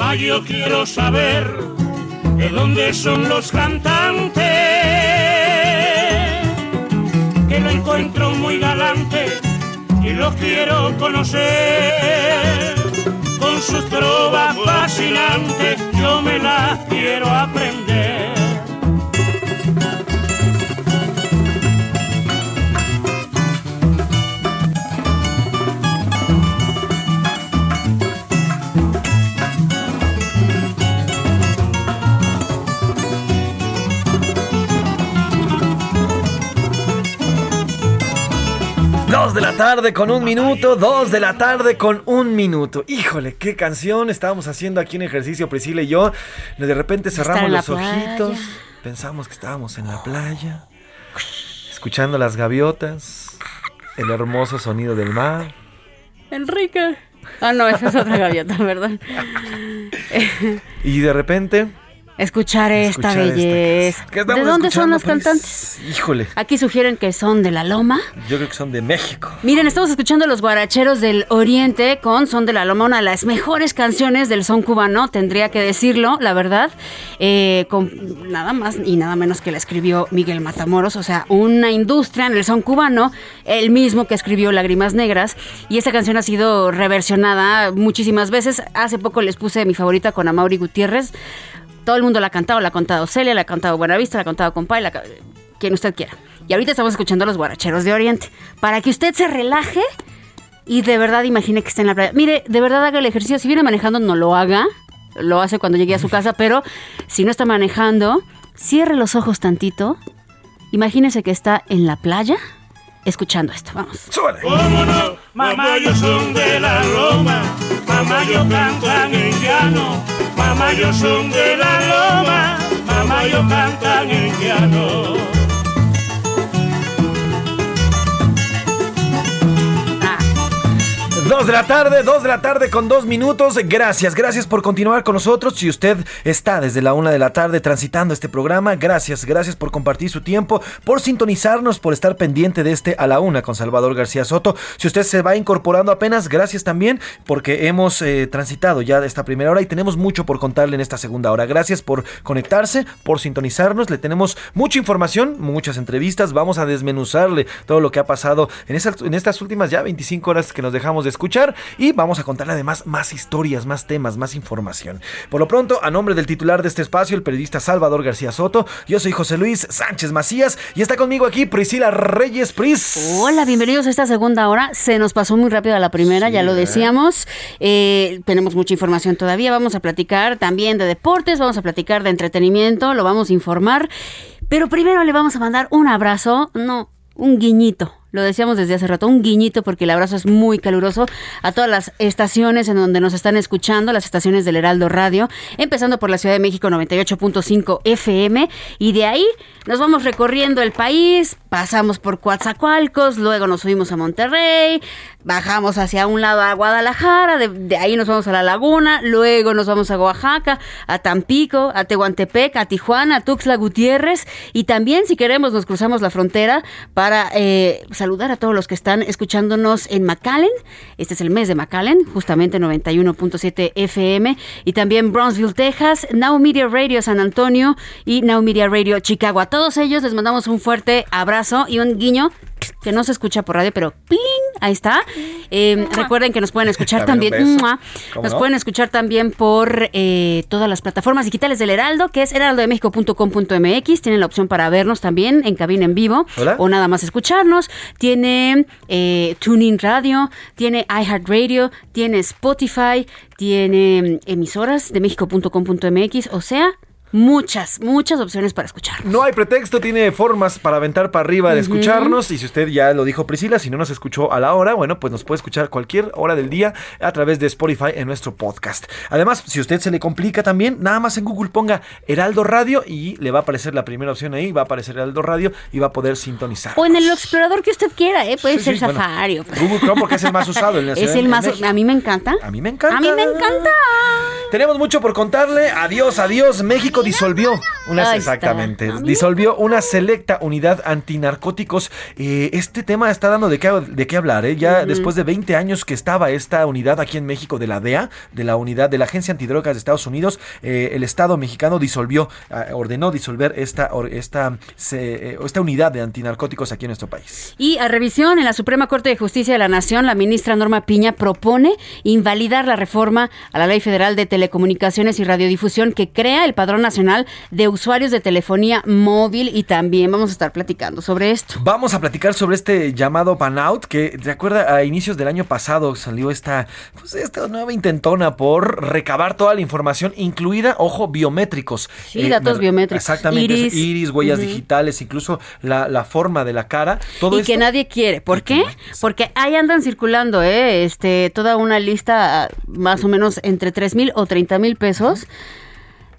S17: Yo quiero saber de dónde son los cantantes, que lo encuentro muy galante y lo quiero conocer. Con sus trovas fascinantes yo me las quiero aprender.
S6: Dos de la tarde con un minuto, dos de la tarde con un minuto. Híjole, qué canción estábamos haciendo aquí en ejercicio, Priscila y yo. De repente cerramos los ojitos, pensamos que estábamos en la playa, escuchando las gaviotas, el hermoso sonido del mar.
S5: Enrique. Ah, no, esa es otra gaviota, [LAUGHS] ¿verdad?
S6: y de repente
S5: escuchar esta belleza. ¿De dónde son los cantantes?
S6: Híjole.
S5: Aquí sugieren que son de la Loma.
S6: Yo creo que son de México.
S5: Miren, estamos escuchando los guaracheros del Oriente con Son de la Loma, una de las mejores canciones del son cubano, tendría que decirlo, la verdad. Eh, con nada más y nada menos que la escribió Miguel Matamoros, o sea, una industria en el son cubano, el mismo que escribió Lágrimas Negras. Y esta canción ha sido reversionada muchísimas veces. Hace poco les puse mi favorita con Amaury Gutiérrez todo el mundo la ha cantado, la ha cantado Celia, la ha cantado Buenavista, la ha cantado Compay, la, quien usted quiera. Y ahorita estamos escuchando a los guaracheros de Oriente. Para que usted se relaje y de verdad imagine que está en la playa. Mire, de verdad haga el ejercicio. Si viene manejando, no lo haga. Lo hace cuando llegue a su casa, pero si no está manejando, cierre los ojos tantito. Imagínese que está en la playa escuchando esto. Vamos.
S17: ¡Súbale! ¿Cómo no? Mamá, yo son de la Roma. Mamá, yo cantan en llano. Mamá, yo son de la Loma. Mamá, yo cantan en llano.
S6: Dos de la tarde, dos de la tarde con dos minutos. Gracias, gracias por continuar con nosotros. Si usted está desde la una de la tarde transitando este programa, gracias, gracias por compartir su tiempo, por sintonizarnos, por estar pendiente de este a la una con Salvador García Soto. Si usted se va incorporando apenas, gracias también porque hemos eh, transitado ya de esta primera hora y tenemos mucho por contarle en esta segunda hora. Gracias por conectarse, por sintonizarnos. Le tenemos mucha información, muchas entrevistas. Vamos a desmenuzarle todo lo que ha pasado en, en estas últimas ya 25 horas que nos dejamos de escuchar y vamos a contarle además más historias, más temas, más información. Por lo pronto, a nombre del titular de este espacio, el periodista Salvador García Soto, yo soy José Luis Sánchez Macías y está conmigo aquí Priscila Reyes Pris.
S5: Hola, bienvenidos a esta segunda hora. Se nos pasó muy rápido a la primera, ya lo decíamos. Eh, tenemos mucha información todavía. Vamos a platicar también de deportes, vamos a platicar de entretenimiento, lo vamos a informar. Pero primero le vamos a mandar un abrazo, no, un guiñito lo decíamos desde hace rato, un guiñito porque el abrazo es muy caluroso a todas las estaciones en donde nos están escuchando, las estaciones del Heraldo Radio, empezando por la Ciudad de México 98.5 FM y de ahí nos vamos recorriendo el país, pasamos por Coatzacoalcos, luego nos subimos a Monterrey, bajamos hacia un lado a Guadalajara, de, ahí nos vamos a la Laguna, luego nos vamos a Oaxaca, a Tampico, a Tehuantepec, a Tijuana, a Tuxtla Gutiérrez y también si queremos nos cruzamos la frontera para eh, saludar a todos los que están escuchándonos en McAllen. Este es el mes de McAllen, justamente 91.7 FM. Y también Brownsville, Texas, Now Media Radio San Antonio y Now Media Radio Chicago. A todos ellos les mandamos un fuerte abrazo y un guiño que no se escucha por radio, pero ¡pling! Ahí está. Eh, recuerden que nos pueden escuchar también. Nos pueden escuchar también por eh, todas las plataformas digitales del Heraldo, que es heraldodemexico.com.mx. Tienen la opción para vernos también en cabina en vivo o nada más escucharnos. Tiene eh, Tuning Radio, tiene iHeartRadio, tiene Spotify, tiene emisoras de México.com.mx. O sea, muchas, muchas opciones para escuchar.
S6: No hay pretexto, tiene formas para aventar para arriba de escucharnos. Y si usted ya lo dijo Priscila, si no nos escuchó a la hora, bueno, pues nos puede escuchar cualquier hora del día a través de Spotify en nuestro podcast. Además, si a usted se le complica también, nada más en Google ponga Heraldo Radio y le va a aparecer la primera opción ahí, va a aparecer Heraldo Radio y va a poder sintonizar.
S5: O en el explorador que usted quiera, ¿eh? puede ser Safari.
S6: Google Chrome porque es el más [LAUGHS] usado. En la
S5: es el más, a mí me encanta.
S6: A mí me encanta.
S5: A mí me encanta.
S6: Tenemos mucho por contarle. Adiós, adiós. México disolvió una exactamente disolvió una selecta unidad antinarcóticos. Eh, este tema está dando de qué, de qué hablar. ¿eh? Ya después de 20 años que estaba esta unidad aquí en México de la DEA, de la unidad de la Agencia Antidrogas de Estados Unidos, eh, el Estado mexicano disolvió, ah, ordenó disolver esta, esta, esta unidad de antinarcóticos aquí en nuestro país.
S5: Y a revisión en la Suprema Corte de Justicia de la Nación, la ministra Norma Piña propone invalidar la reforma a la Ley Federal de Telecomunicaciones y Radiodifusión que crea el Padrón Nacional de usuarios de telefonía móvil y también vamos a estar platicando sobre esto.
S6: Vamos a platicar sobre este llamado Panout que, ¿te acuerdas? A inicios del año pasado salió esta, pues, esta nueva intentona por recabar toda la información, incluida, ojo, biométricos.
S5: Sí, datos eh, biométricos.
S6: Exactamente, iris, huellas digitales, incluso la, forma de la cara. Todo
S5: y que nadie quiere. ¿Por qué? Porque ahí andan circulando, ¿eh? Este, toda una lista más o menos entre 3 mil o 30 mil pesos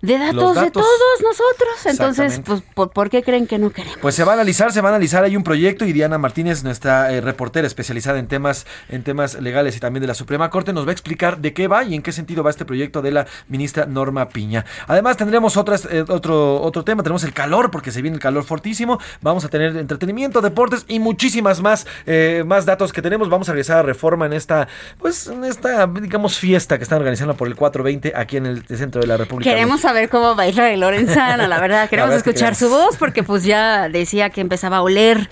S5: de datos, de todos nosotros. Entonces, pues, ¿por, qué creen que no queremos?
S6: Pues se va a analizar, se va a analizar. Hay un proyecto y Diana Martínez, nuestra eh, reportera especializada en temas, en temas legales y también de la Suprema Corte, nos va a explicar de qué va y en qué sentido va este proyecto de la ministra Norma Piña. Además, tendremos otras, eh, otro, otro tema, tenemos el calor, porque se viene el calor fortísimo. Vamos a tener entretenimiento, deportes y muchísimas más, eh, más datos que tenemos. Vamos a regresar a Reforma en esta, pues, en esta, digamos, fiesta que están organizando por el 420 aquí en el centro de la República.
S5: Queremos ver cómo va Israel Lorenzana, la verdad. Queremos escuchar su voz porque pues ya decía que empezaba a oler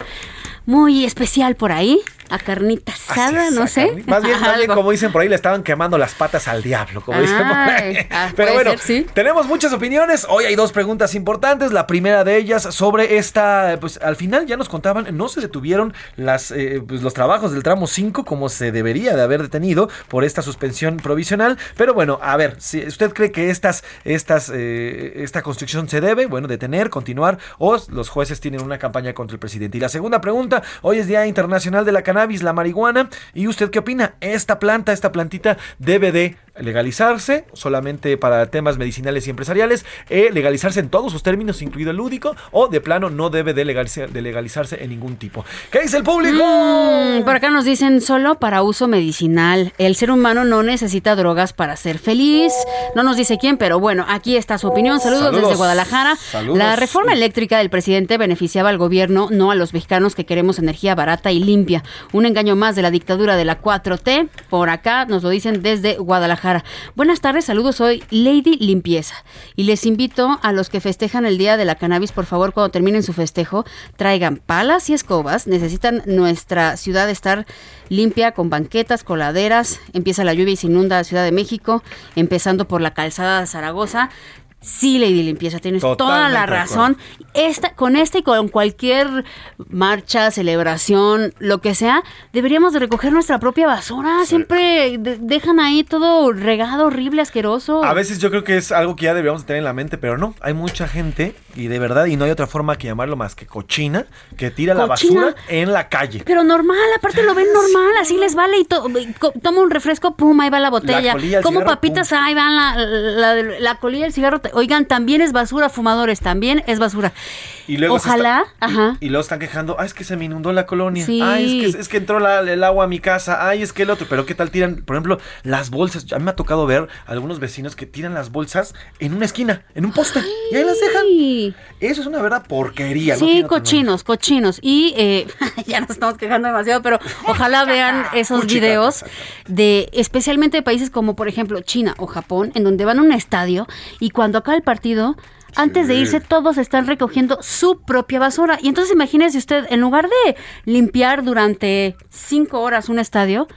S5: muy especial por ahí a carnita asada, no sé.
S6: Más bien, como dicen por ahí, le estaban quemando las patas al diablo, como dicen por ahí. Ah, Pero bueno, tenemos muchas opiniones. Hoy hay dos preguntas importantes. La primera de ellas sobre esta, pues al final ya nos contaban, no se detuvieron las, eh, pues, los trabajos del tramo 5 como se debería de haber detenido por esta suspensión provisional. Pero bueno, a ver, si usted cree que estas, estas, eh, esta construcción se debe, bueno, detener, continuar, o los jueces tienen una campaña contra el presidente. Y la segunda pregunta, hoy es Día Internacional de la Cannabis la marihuana. ¿Y usted qué opina? ¿Esta planta, esta plantita debe de legalizarse solamente para temas medicinales y empresariales, eh, legalizarse en todos sus términos, incluido el lúdico, o de plano no debe de, legalizarse en ningún tipo. ¿Qué dice el público?
S5: Mm, por acá nos dicen solo para uso medicinal. El ser humano no necesita drogas para ser feliz. No nos dice quién, pero bueno, aquí está su opinión. Saludos, desde Guadalajara. La reforma eléctrica del presidente beneficiaba al gobierno, no a los mexicanos que queremos energía barata y limpia. Un engaño más de la dictadura de la 4T. Por acá nos lo dicen desde Guadalajara. Guadalajara. Buenas tardes, saludos, soy Lady Limpieza y les invito a los que festejan el Día de la Cannabis, por favor, cuando terminen su festejo, traigan palas y escobas. Necesitan nuestra ciudad estar limpia con banquetas, coladeras. Empieza la lluvia y se inunda la Ciudad de México, empezando por la calzada de Zaragoza. Sí, Lady Limpieza, tienes toda la razón. Esta, con esta y con cualquier marcha, celebración, lo que sea, deberíamos de recoger nuestra propia basura. Siempre de- dejan ahí todo regado, horrible, asqueroso.
S6: A veces yo creo que es algo que ya deberíamos tener en la mente, pero no, hay mucha gente y de verdad, y no hay otra forma que llamarlo más que cochina, que tira la basura en la calle.
S5: Pero normal, aparte lo ven normal, así les vale y to- y toma un refresco, pum, ahí va la botella. Como
S6: cigarro,
S5: papitas, ahí van la, la, la colilla del cigarro. Oigan, también es basura, fumadores, también es basura.
S6: Y luego
S5: Ojalá,
S6: está-
S5: ajá.
S6: Y luego están quejando, ah, es que se me inundó la colonia.
S5: Sí.
S6: Ay, es que, es que entró la- el agua a mi casa. Ay, es que el otro. Pero ¿qué tal tiran, por ejemplo, las bolsas? A mí me ha tocado ver algunos vecinos que tiran las bolsas en una esquina, en un poste. Y ahí las dejan. Eso es una verdad porquería.
S5: Sí, cochinos, cochinos. Y eh, [LAUGHS] ya nos estamos quejando demasiado, pero ojalá vean esos videos de especialmente de países como por ejemplo China o Japón, en donde van a un estadio y cuando acaba el partido, antes de irse todos están recogiendo su propia basura. Y entonces imagínese usted, en lugar de limpiar durante cinco horas un estadio,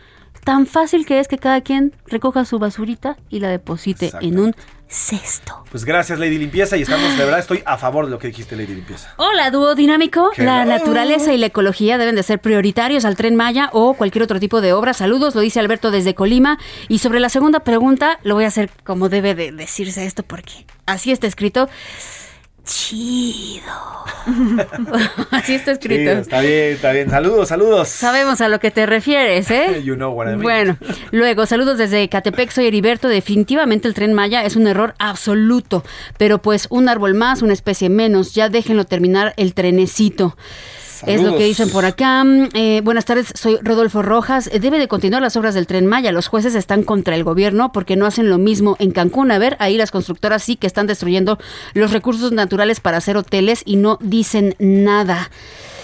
S5: tan fácil que es que cada quien recoja su basurita y la deposite en un cesto.
S6: Pues gracias, Lady Limpieza. Y estamos, de verdad, estoy a favor de lo que dijiste, Lady Limpieza.
S5: Hola, dúo dinámico. La naturaleza y la ecología deben de ser prioritarios al tren Maya o cualquier otro tipo de obra. Saludos, lo dice Alberto desde Colima. Y sobre la segunda pregunta, lo voy a hacer como debe de decirse esto porque así está escrito. Chido. [LAUGHS] así está escrito.
S6: Está bien, está bien. Saludos, saludos.
S5: Sabemos a lo que te refieres, ¿eh? [LAUGHS]
S6: You know what I mean.
S5: Bueno, luego, saludos desde Catepec, soy Heriberto. Definitivamente el tren Maya es un error absoluto, pero pues un árbol más, una especie menos. Ya déjenlo terminar el trenecito. Es lo que dicen por acá. Eh, buenas tardes, soy Rodolfo Rojas. Eh, Debe de continuar las obras del tren Maya. Los jueces están contra el gobierno porque no hacen lo mismo en Cancún. A ver, ahí las constructoras sí que están destruyendo los recursos naturales para hacer hoteles y no dicen nada.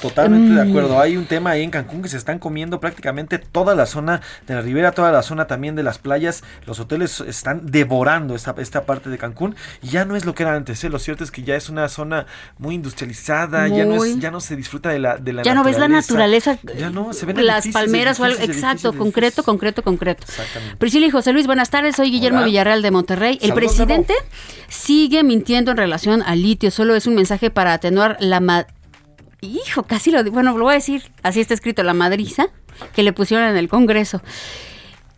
S6: Totalmente de
S5: Mm.
S6: acuerdo. Hay un tema ahí en Cancún que se están comiendo prácticamente toda la zona de la ribera, toda la zona también de las playas. Los hoteles están devorando esta, esta parte de Cancún y ya no es lo que era antes. ¿eh? Lo cierto es que ya es una zona muy industrializada, ya no es, ya no se disfruta de la, de la
S5: ya no ves la naturaleza,
S6: Ya no, se ven
S5: las palmeras o algo, exacto, concreto, concreto, concreto.
S6: Exactamente.
S5: Priscila y José Luis, buenas tardes, soy Guillermo
S6: Hola.
S5: Villarreal de Monterrey. El presidente sigue mintiendo en relación al litio, solo es un mensaje para atenuar la... Hijo, casi lo... Bueno, lo voy a decir, así está escrito, la madriza que le pusieron en el Congreso.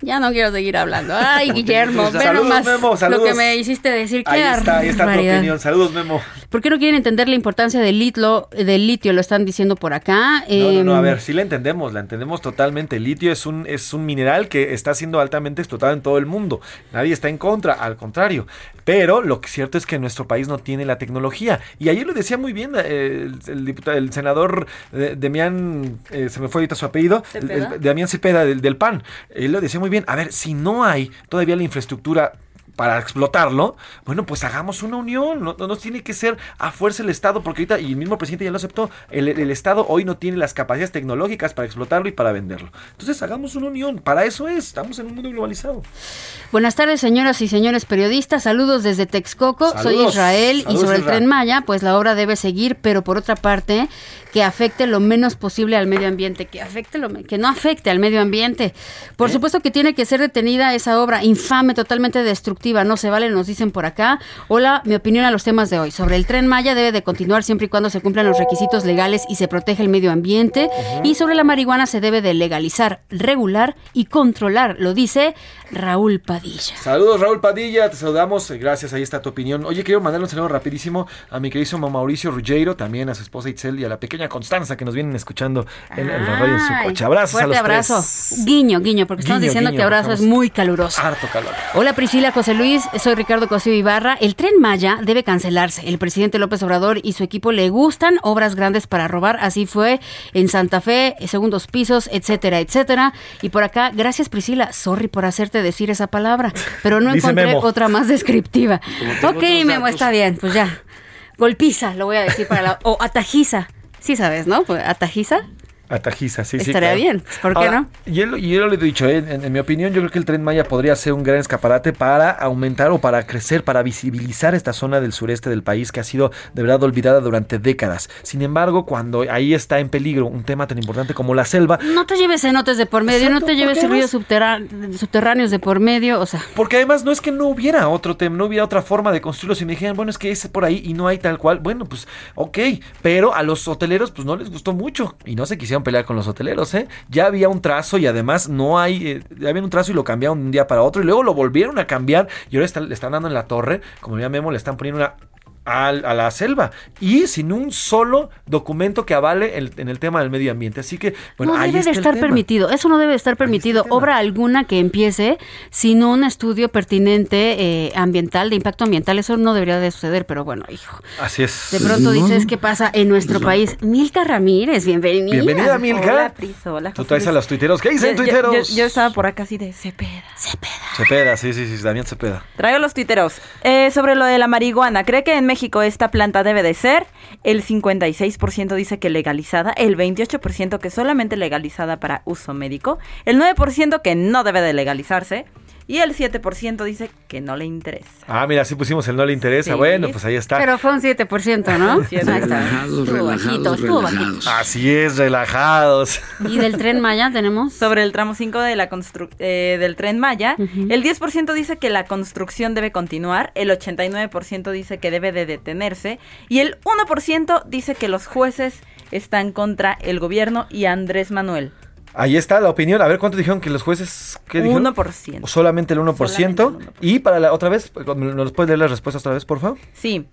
S5: Ya no quiero seguir hablando. Ay, Guillermo, ve nomás
S6: Memo,
S5: lo que me hiciste decir.
S6: Ahí está, ahí está tu opinión. Saludos, Memo.
S5: ¿Por qué no quieren entender la importancia del litio? Del litio, lo están diciendo por acá.
S6: No, no, no, a
S5: Em,
S6: ver, sí la entendemos, la entendemos totalmente. El litio es un, es un mineral que está siendo altamente explotado en todo el mundo. Nadie está en contra, al contrario. Pero lo que es cierto es que nuestro país no tiene la tecnología. Y ayer lo decía muy bien eh, el, el diputado, el senador eh, Demián, eh, se me fue ahorita su apellido, el- Damián Cepeda del, del PAN. Él lo decía muy bien. A ver, si no hay todavía la infraestructura para explotarlo, bueno, pues hagamos una unión, no, no tiene que ser a fuerza el Estado, porque ahorita, y el mismo presidente ya lo aceptó, el, el Estado hoy no tiene las capacidades tecnológicas para explotarlo y para venderlo. Entonces hagamos una unión, para eso es, estamos en un mundo globalizado.
S5: Buenas tardes, señoras y señores periodistas. Saludos desde Texcoco. Soy
S6: Saludos.
S5: Israel y sobre el tren Maya, pues la obra debe seguir, pero por otra parte, que afecte lo menos posible al medio ambiente, que afecte lo que no afecte al medio ambiente. Por supuesto que tiene que ser detenida esa obra infame, totalmente destructiva. No se vale, nos dicen por acá. Hola, mi opinión a los temas de hoy. Sobre el tren Maya debe de continuar siempre y cuando se cumplan los requisitos legales y se protege el medio ambiente. Y sobre la marihuana se debe de legalizar, regular y controlar. Lo dice Raúl Padilla.
S6: Saludos Raúl Padilla, te saludamos, gracias, ahí está tu opinión. Oye, quiero mandarle un saludo rapidísimo a mi queridísimo Mauricio Ruggiero, también a su esposa Itzel y a la pequeña Constanza que nos vienen escuchando en, en la radio en su coche. Abrazos a los
S5: abrazo.
S6: tres.
S5: Guiño, guiño, porque estamos diciendo
S6: guiño,
S5: que abrazo es muy caluroso.
S6: Harto calor.
S5: Hola Priscila, José Luis, soy Ricardo Cosío Ibarra. El tren Maya debe cancelarse. El presidente López Obrador y su equipo le gustan obras grandes para robar. Así fue en Santa Fe, segundos pisos, etcétera, etcétera. Y por acá, gracias Priscila, sorry por hacerte decir esa palabra, pero no encontré
S6: Memo.
S5: otra más descriptiva. Ok, Memo,
S6: datos.
S5: está bien, pues ya. Golpiza, lo voy a decir para la... O atajiza. Sí sabes, ¿no? Pues, Atajiza.
S6: Atajiza, sí, sí.
S5: Estaría
S6: claro.
S5: bien, ¿por qué
S6: Ahora,
S5: no?
S6: Y yo, yo lo he dicho, eh, en, en mi opinión, yo creo que el Tren Maya podría ser un gran escaparate para aumentar o para crecer, para visibilizar esta zona del sureste del país que ha sido de verdad olvidada durante décadas. Sin embargo, cuando ahí está en peligro un tema tan importante como la selva,
S5: No te lleves cenotes de por medio, no te lleves ríos subterráneos de por medio, o sea,
S6: Porque además no es que no hubiera otro tema, no hubiera otra forma de construirlos y me dijeran, bueno, es que es por ahí y no hay tal cual. Bueno, pues ok, pero a los hoteleros pues no les gustó mucho y no se quisieron pelear con los hoteleros, ¿eh? Ya había un trazo y además no hay, eh, ya había un trazo y lo cambiaron de un día para otro y luego lo volvieron a cambiar y ahora está- le están dando en la torre, como ya Memo, le están poniendo una a, la selva y sin un solo documento que avale el- en el tema del medio ambiente. Así que, bueno,
S5: no
S6: ahí
S5: debe
S6: está
S5: de
S6: el
S5: estar
S6: tema.
S5: permitido, eso no debe de estar permitido. Obra alguna que empiece sin un estudio pertinente eh, ambiental, de impacto ambiental, eso no debería de suceder, pero bueno, hijo.
S6: Así es.
S5: De pronto dices qué pasa en nuestro país. Milka Ramírez, bienvenida.
S6: Bienvenida, Milka.
S18: Hola, Pris, hola,
S6: Tú traes a los tuiteros. ¿Qué dicen
S18: Yo-
S6: tuiteros?
S18: Yo, yo estaba por acá así de Cepeda.
S6: Cepeda, sí, sí, sí, Damián Cepeda.
S18: Traigo los tuiteros. Eh, sobre lo de la marihuana, ¿cree que en México esta planta debe de ser? El 56% dice que legalizada, el 28% que solamente legalizada para uso médico, el 9% que no debe de legalizarse y el 7% dice que no le interesa.
S6: Ah, mira, sí pusimos el no le interesa.
S18: Sí.
S6: Bueno, pues ahí está.
S5: Pero fue un 7%, ¿no?
S18: Sí,
S5: Ahí está.
S6: Relajados,
S5: Estuvo
S6: relajados,
S5: bajito, estuvo bajito.
S6: Así es, relajados.
S5: Y del tren Maya tenemos.
S18: Sobre el tramo 5 de la constru- eh, del tren Maya, el 10% dice que la construcción debe continuar, el 89% dice que debe de detenerse y el 1% dice que los jueces están contra el gobierno y Andrés Manuel.
S6: Ahí está la opinión. A ver, ¿cuánto dijeron que los jueces? ¿Qué dijeron?
S18: 1%.
S6: Solamente el 1%. Y para la otra vez, ¿nos puedes leer las respuestas otra vez, por favor?
S18: Sí.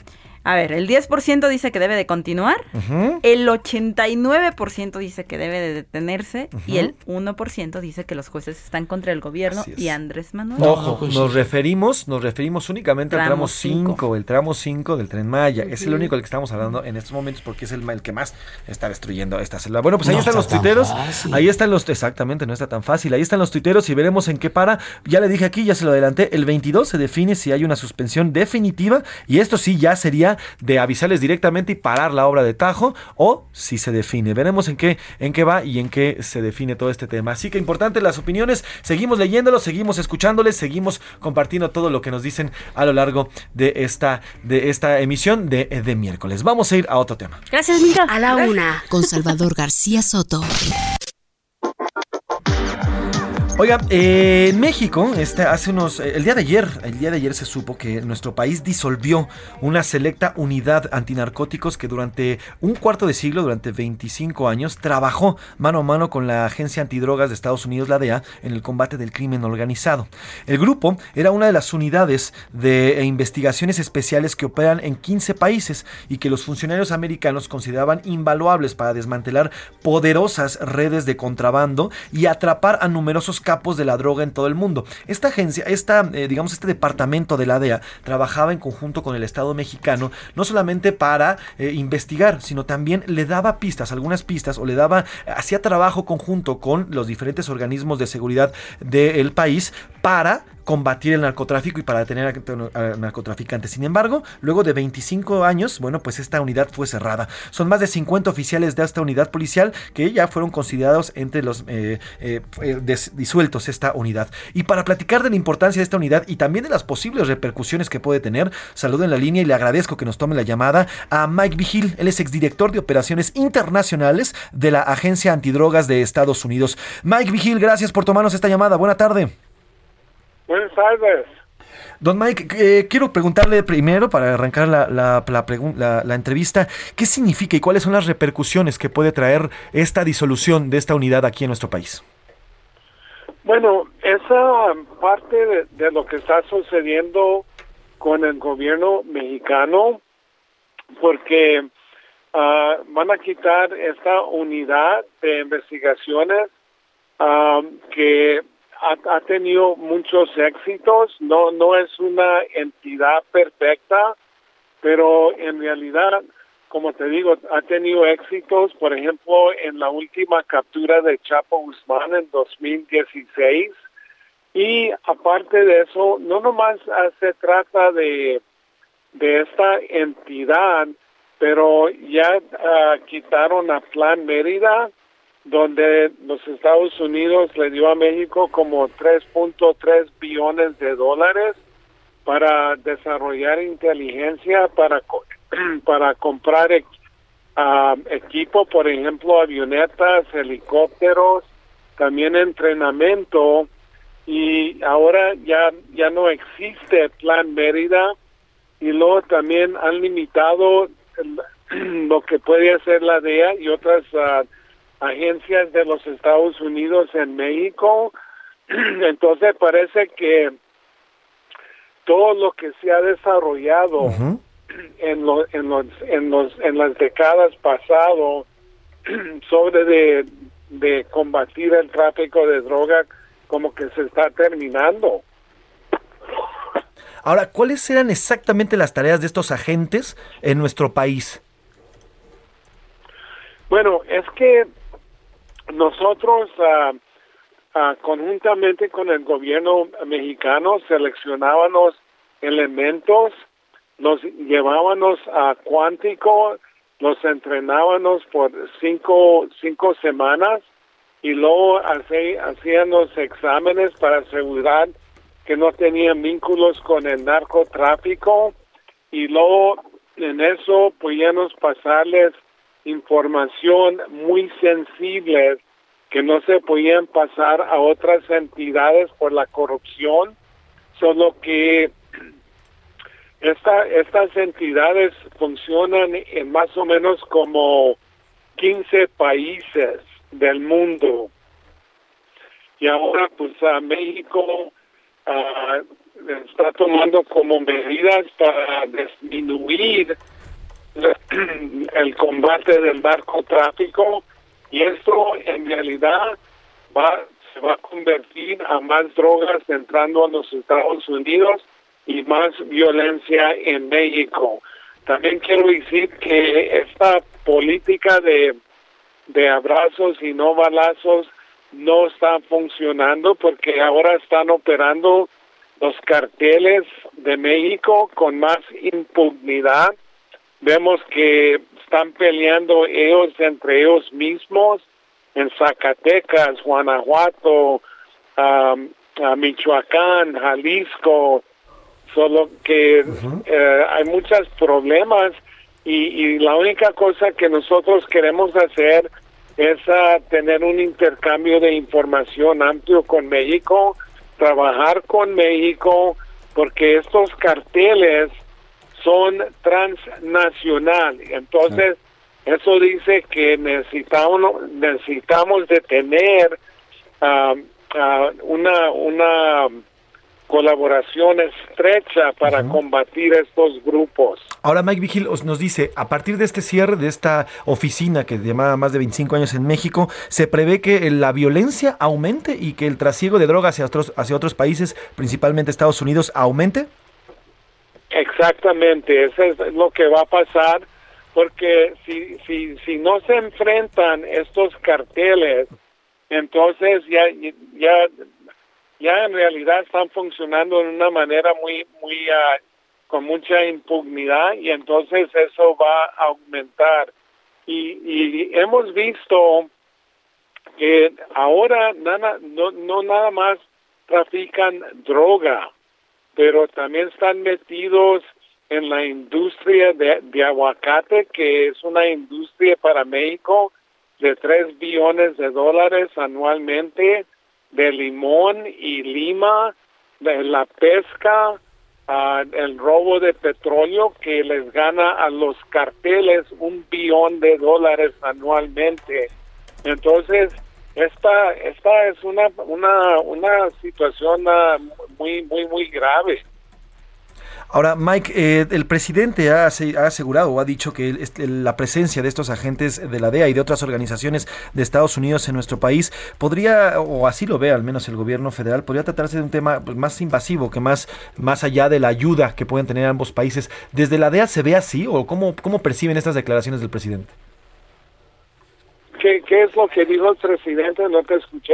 S18: A ver, el 10% dice que debe de continuar,
S6: Ujú.
S18: el 89% dice que debe de detenerse y el 1% dice que los jueces están contra el gobierno y Andrés Manuel.
S6: Ojo, nos referimos, nos referimos únicamente al
S18: Tramo
S6: tramo 5, el tramo 5 del tren Maya. Es el único del que estamos hablando en estos momentos porque es el, que más está destruyendo esta selva. Bueno, pues ahí
S19: No
S6: están
S19: está
S6: los tuiteros.
S19: fácil.
S6: Ahí están los, exactamente, no está tan fácil. Ahí están los tuiteros y veremos en qué para. Ya le dije aquí, ya se lo adelanté. El 22 se define si hay una suspensión definitiva y esto sí ya sería de avisarles directamente y parar la obra de Tajo o si se define. Veremos en qué, en qué va y en qué se define todo este tema. Así que importante las opiniones. Seguimos leyéndolos, seguimos escuchándoles, seguimos compartiendo todo lo que nos dicen a lo largo de esta, de esta emisión de, de miércoles. Vamos a ir a otro tema.
S5: Gracias, Milka.
S7: A la una, con Salvador García Soto.
S6: Oiga, eh, en México, este, hace unos, eh, el día de ayer, el día de ayer se supo que nuestro país disolvió una selecta unidad antinarcóticos que durante un cuarto de siglo, durante 25 años, trabajó mano a mano con la Agencia Antidrogas de Estados Unidos, la DEA, en el combate del crimen organizado. El grupo era una de las unidades de eh, investigaciones especiales que operan en 15 países y que los funcionarios americanos consideraban invaluables para desmantelar poderosas redes de contrabando y atrapar a numerosos capos de la droga en todo el mundo. Esta agencia, esta, eh, digamos, este departamento de la DEA trabajaba en conjunto con el Estado mexicano, no solamente para eh, investigar, sino también le daba pistas, algunas pistas, o le daba, hacía trabajo conjunto con los diferentes organismos de seguridad del país para combatir el narcotráfico y para detener a, narcotraficantes. Sin embargo, luego de 25 años, bueno, pues esta unidad fue cerrada. Son más de 50 oficiales de esta unidad policial que ya fueron considerados entre los eh, eh, eh, disueltos esta unidad. Y para platicar de la importancia de esta unidad y también de las posibles repercusiones que puede tener, saludo en la línea y le agradezco que nos tome la llamada a Mike Vigil. Él es exdirector de operaciones internacionales de la Agencia Antidrogas de Estados Unidos. Mike Vigil, gracias por tomarnos esta llamada. Buena tarde.
S14: Buenas tardes.
S6: Don Mike, eh, quiero preguntarle primero, para arrancar la, la- la la- entrevista, ¿qué significa y cuáles son las repercusiones que puede traer esta disolución de esta unidad aquí en nuestro país?
S14: Bueno, esa parte de, de lo que está sucediendo con el gobierno mexicano, porque ah, van a quitar esta unidad de investigaciones ah, que ha, ha tenido muchos éxitos. No, no es una entidad perfecta, pero en realidad, como te digo, ha tenido éxitos. Por ejemplo, en la última captura de Chapo Guzmán en 2016. Y aparte de eso, no nomás se trata de, de esta entidad, pero ya ah, quitaron a Plan Mérida
S19: donde los Estados Unidos le dio a México como 3.3 billones de dólares para desarrollar inteligencia, para, [CLEARS THROAT] para comprar uh, equipo, por ejemplo, avionetas, helicópteros, también entrenamiento y ahora ya ya no existe Plan Mérida y luego también han limitado [CLEARS THROAT] lo que puede hacer la DEA y otras uh, agencias de los Estados Unidos en México. [CLEARS THROAT] Entonces parece que todo lo que se ha desarrollado en, en, los, en, los, en las décadas pasadas [CLEARS THROAT] sobre de, de combatir el tráfico de drogas como que se está terminando.
S6: Ahora, ¿cuáles eran exactamente las tareas de estos agentes en nuestro país?
S19: Bueno, es que nosotros uh, conjuntamente con el gobierno mexicano seleccionábamos elementos, los llevábamos a Cuántico, los entrenábamos por cinco, cinco semanas y luego hacían los exámenes para asegurar que no tenían vínculos con el narcotráfico y luego en eso podíamos pasarles información muy sensible que no se podían pasar a otras entidades por la corrupción, solo que esta, estas entidades funcionan en más o menos como 15 países del mundo. Y ahora pues a México uh, está tomando como medidas para disminuir el combate del narcotráfico y esto en realidad va se va a convertir a más drogas entrando a los Estados Unidos y más violencia en México. También quiero decir que esta política de, de abrazos y no balazos no está funcionando porque ahora están operando los carteles de México con más impunidad Vemos que están peleando ellos entre ellos mismos en Zacatecas, Guanajuato, Michoacán, Jalisco, solo que eh, hay muchos problemas y, la única cosa que nosotros queremos hacer es ah, tener un intercambio de información amplio con México, trabajar con México, porque estos carteles son transnacionales. Entonces, eso dice que necesitamos, necesitamos de tener ah, ah, una, una colaboración estrecha para combatir estos grupos.
S6: Ahora Mike Vigil nos dice, a partir de este cierre de esta oficina que lleva más de 25 años en México, se prevé que la violencia aumente y que el trasiego de drogas hacia otros, hacia otros países, principalmente Estados Unidos, aumente.
S19: Exactamente, eso es lo que va a pasar, porque si, si, si no se enfrentan estos carteles, entonces ya, ya, ya en realidad están funcionando de una manera muy, muy, uh, con mucha impunidad y entonces eso va a aumentar. Y, y hemos visto que ahora nada, no, no nada más trafican droga, pero también están metidos en la industria de, aguacate, que es una industria para México de 3 billones de dólares anualmente, de limón y lima, de la pesca, uh, el robo de petróleo que les gana a los carteles un billón de dólares anualmente. Entonces, esta, esta es una, una, una situación uh, muy, muy, muy grave.
S6: Ahora, Mike, eh, el presidente ha, asegurado o ha dicho que la presencia de estos agentes de la DEA y de otras organizaciones de Estados Unidos en nuestro país podría, o así lo ve al menos el gobierno federal, podría tratarse de un tema pues, más invasivo, que más, más allá de la ayuda que pueden tener ambos países. ¿Desde la DEA se ve así o cómo, cómo perciben estas declaraciones del presidente?
S19: ¿Qué, ¿Qué es lo que dijo el presidente? No te escuché.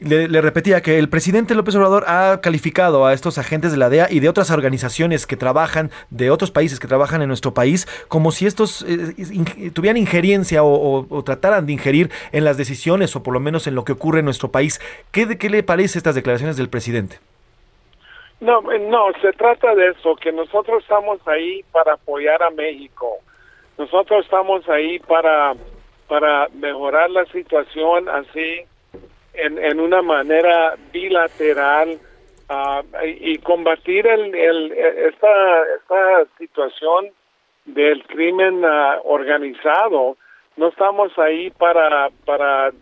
S6: Le, le, repetía que el presidente López Obrador ha calificado a estos agentes de la DEA y de otras organizaciones que trabajan, de otros países que trabajan en nuestro país, como si estos eh, in, tuvieran injerencia o, o, o, trataran de ingerir en las decisiones o por lo menos en lo que ocurre en nuestro país. ¿Qué, qué le parece estas declaraciones del presidente?
S19: No, no, se trata de eso, que nosotros estamos ahí para apoyar a México. Nosotros estamos ahí para para mejorar la situación así en, en una manera bilateral uh, y combatir el, el, esta, esta situación del crimen uh, organizado. No estamos ahí para, para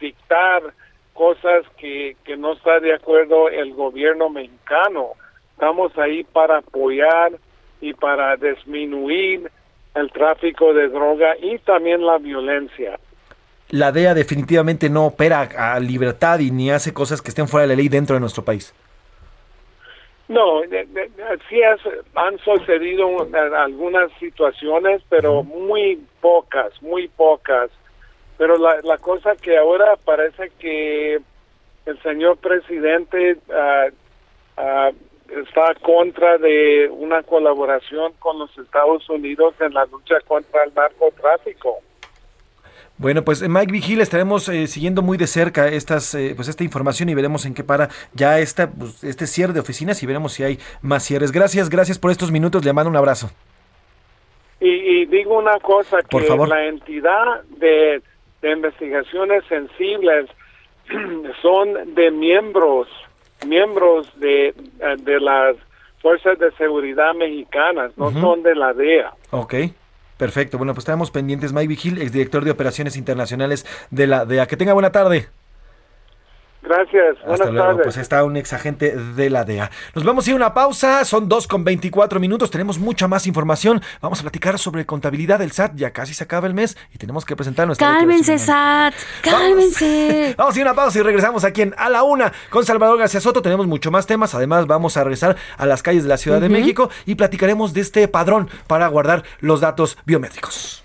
S19: dictar cosas que, que no está de acuerdo el gobierno mexicano. Estamos ahí para apoyar y para disminuir el tráfico de droga y también la violencia.
S6: La DEA definitivamente no opera a libertad y ni hace cosas que estén fuera de la ley dentro de nuestro país.
S19: No, de, de, sí es, han sucedido algunas situaciones, pero muy pocas, muy pocas. Pero la, la, cosa que ahora parece que el señor presidente uh, uh, está contra de una colaboración con los Estados Unidos en la lucha contra el narcotráfico.
S6: Bueno, pues Mike Vigil estaremos eh, siguiendo muy de cerca estas, eh, pues esta información y veremos en qué para ya esta, pues, este cierre de oficinas y veremos si hay más cierres. Gracias, gracias por estos minutos. Le mando un abrazo.
S19: Y, y digo una cosa,
S6: por
S19: que
S6: favor.
S19: la entidad de, de investigaciones sensibles [CLEARS THROAT] son de miembros miembros de, de las fuerzas de seguridad mexicanas, no uh -huh. son de la DEA.
S6: Ok. Perfecto, bueno, pues estamos pendientes. Mike Vigil, exdirector de Operaciones Internacionales de la DEA. Que tenga buena tarde.
S19: Gracias,
S6: Hasta
S19: buenas
S6: luego.
S19: tardes.
S6: Pues está un ex agente de la DEA. Nos vamos a ir a una pausa, son 2 con 24 minutos, tenemos mucha más información. Vamos a platicar sobre contabilidad del SAT, ya casi se acaba el mes y tenemos que presentar nuestra
S5: Cálmense, SAT, cálmense.
S6: Vamos, [LAUGHS] vamos a ir a una pausa y regresamos aquí en A la Una con Salvador García Soto. Tenemos mucho más temas, además vamos a regresar a las calles de la Ciudad uh -huh. de México y platicaremos de este padrón para guardar los datos biométricos.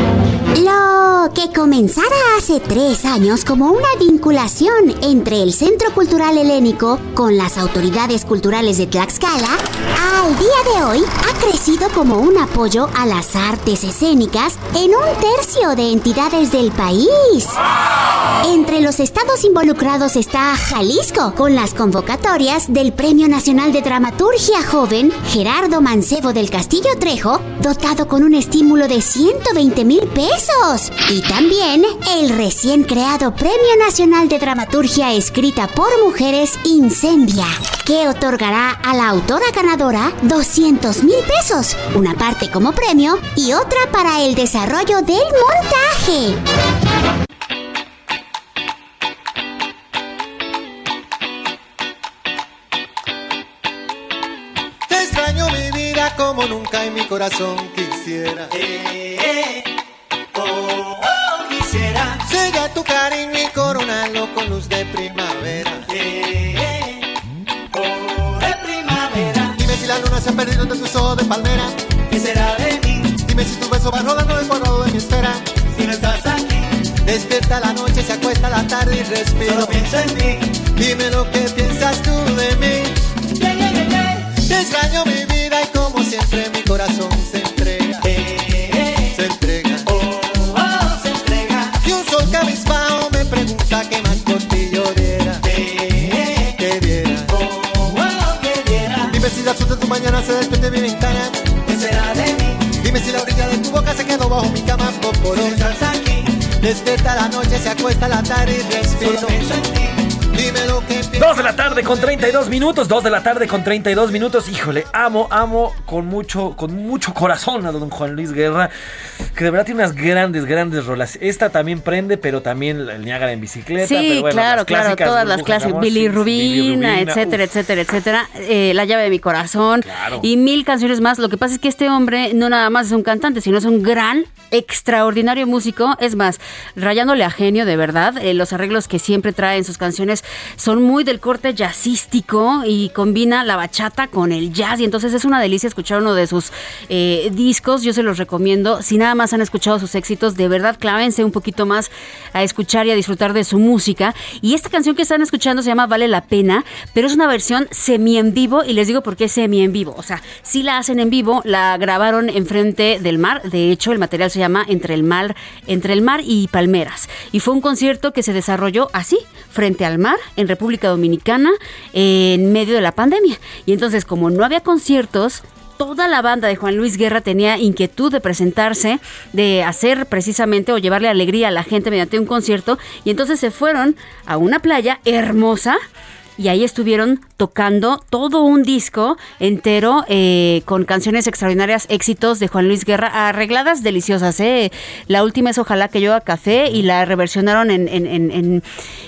S20: Lo que comenzara hace tres años como una vinculación entre el Centro Cultural Helénico con las autoridades culturales de Tlaxcala, al día de hoy ha crecido como un apoyo a las artes escénicas en un tercio de entidades del país. Entre los estados involucrados está Jalisco, con las convocatorias del Premio Nacional de Dramaturgia Joven Gerardo Mancebo del Castillo Trejo, dotado con un estímulo de 120 mil pesos. Y también el recién creado Premio Nacional de Dramaturgia escrita por mujeres Incendia, que otorgará a la autora ganadora 200 mil pesos, una parte como premio y otra para el desarrollo del montaje.
S21: Te extraño mi vida como nunca en mi corazón quisiera.
S22: Eh, eh,
S21: con luz de primavera.
S22: Eh, oh, de primavera.
S21: Dime si la luna se ha perdido entre tus ojos de palmera.
S22: ¿Qué será de mí?
S21: Dime si tu beso va rodando el cuadrado de mi esfera.
S22: Si no estás aquí.
S21: Despierta la noche, se acuesta la tarde y respiro.
S22: Solo pienso en ti.
S21: Dime lo que piensas tú de mí.
S22: Yeah, yeah, yeah, yeah.
S21: Te extraño mañana se despierte en mi ventana.
S22: ¿Qué será de mí?
S21: Dime si la orilla de tu boca se quedó bajo mi cama
S22: no estás aquí.
S21: Despierta la noche, se acuesta la tarde y respiro.
S22: Solo pienso en ti.
S21: Dime lo que piensas
S6: 2 de la tarde con 32 minutos, 2 de la tarde con 32 minutos. Híjole, amo, amo con mucho, con mucho corazón a don Juan Luis Guerra, que de verdad tiene unas grandes, grandes rolas. Esta también prende, pero también el Niágara en bicicleta.
S5: Sí,
S6: pero bueno,
S5: claro,
S6: las
S5: claro,
S6: clásicas,
S5: todas las
S6: Amor,
S5: Billy Rubina, etcétera, etcétera, etcétera, eh, La llave de mi corazón
S6: Claro.
S5: y mil canciones más. Lo que pasa es que este hombre no nada más es un cantante, sino es un gran, extraordinario músico. Es más, rayándole a genio de verdad. Eh, los arreglos que siempre trae en sus canciones son muy del corte jazzístico y combina la bachata con el jazz y entonces es una delicia escuchar uno de sus eh, discos. Yo se los recomiendo. Si nada más han escuchado sus éxitos, de verdad clávense un poquito más a escuchar y a disfrutar de su música. Y esta canción que están escuchando se llama Vale la Pena, pero es una versión semi en vivo y les digo por qué semi en vivo. O sea, si la hacen en vivo, la grabaron enfrente del mar. De hecho, el material se llama Entre el mar, entre el mar y palmeras. Y fue un concierto que se desarrolló así, frente al mar, en República Dominicana, en medio de la pandemia. Y entonces, como no había conciertos, toda la banda de Juan Luis Guerra tenía inquietud de presentarse, de hacer precisamente o llevarle alegría a la gente mediante un concierto. Y entonces se fueron a una playa hermosa. Y ahí estuvieron tocando todo un disco entero eh, con canciones extraordinarias, éxitos de Juan Luis Guerra, arregladas deliciosas. ¿eh? La última es Ojalá que yo a café y la reversionaron en, en-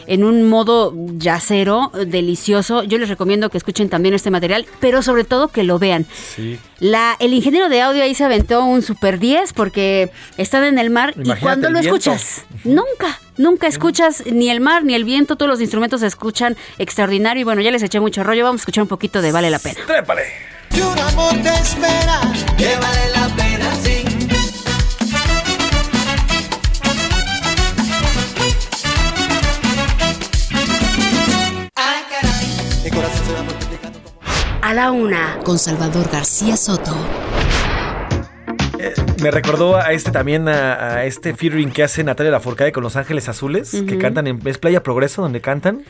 S5: en- un modo yacero, delicioso. Yo les recomiendo que escuchen también este material, pero sobre todo que lo vean.
S6: Sí.
S5: La, el ingeniero de audio ahí se aventó un super 10 porque están en el mar y cuando lo
S6: viento.
S5: escuchas, nunca, nunca escuchas ni el mar ni el viento, todos los instrumentos se escuchan extraordinario y bueno, ya les eché mucho rollo, vamos a escuchar un poquito de Vale la Pena.
S6: ¡Trépale!
S22: Si un amor te espera, que vale la pena, sí. Ay, caray.
S21: Mi corazón se va multiplicando.
S7: A la una, con Salvador García Soto.
S6: Me recordó a este también, a, a este featuring que hace Natalia Lafourcade con Los Ángeles Azules, que cantan en... ¿Es Playa Progreso donde cantan?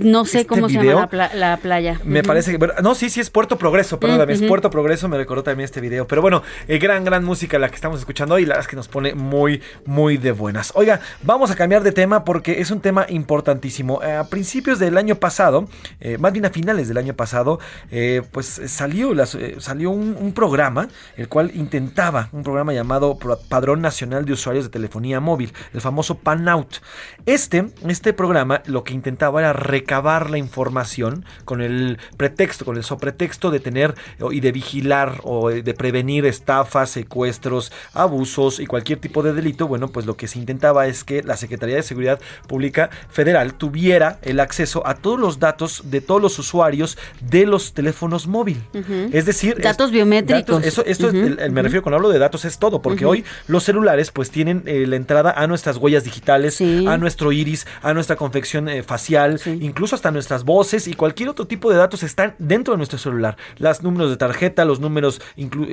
S5: No sé
S6: Este
S5: cómo se llama la, pla- la playa.
S6: Me parece que. no, sí, sí, es Puerto Progreso, perdóname, es
S5: ujú.
S6: Puerto Progreso, me recordó también este video. Pero bueno, eh, gran, gran música la que estamos escuchando hoy, la verdad es que nos pone muy, muy de buenas. Oiga, vamos a cambiar de tema porque es un tema importantísimo. Eh, A principios del año pasado, eh, más bien a finales del año pasado, eh, pues salió, salió un, un programa, el cual intentaba, un programa llamado Padrón Nacional de Usuarios de Telefonía Móvil, el famoso PANOUT. Este, este programa lo que intentaba era recabar la información con el pretexto, con el sopretexto de tener y de vigilar o de prevenir estafas, secuestros, abusos y cualquier tipo de delito. Bueno, pues lo que se intentaba es que la Secretaría de Seguridad Pública Federal tuviera el acceso a todos los datos de todos los usuarios de los teléfonos móviles.
S5: Ujú.
S6: Es decir,
S5: Datos
S6: es-
S5: biométricos.
S6: datos- eso, esto es
S5: Ujú,
S6: el- el- me refiero cuando hablo de datos es todo, porque hoy los celulares pues tienen eh, la entrada a nuestras huellas digitales, a nuestro iris, a nuestra confección eh, facial, incluso hasta nuestras voces y cualquier otro tipo de datos están dentro de nuestro celular. Los números de tarjeta, los números,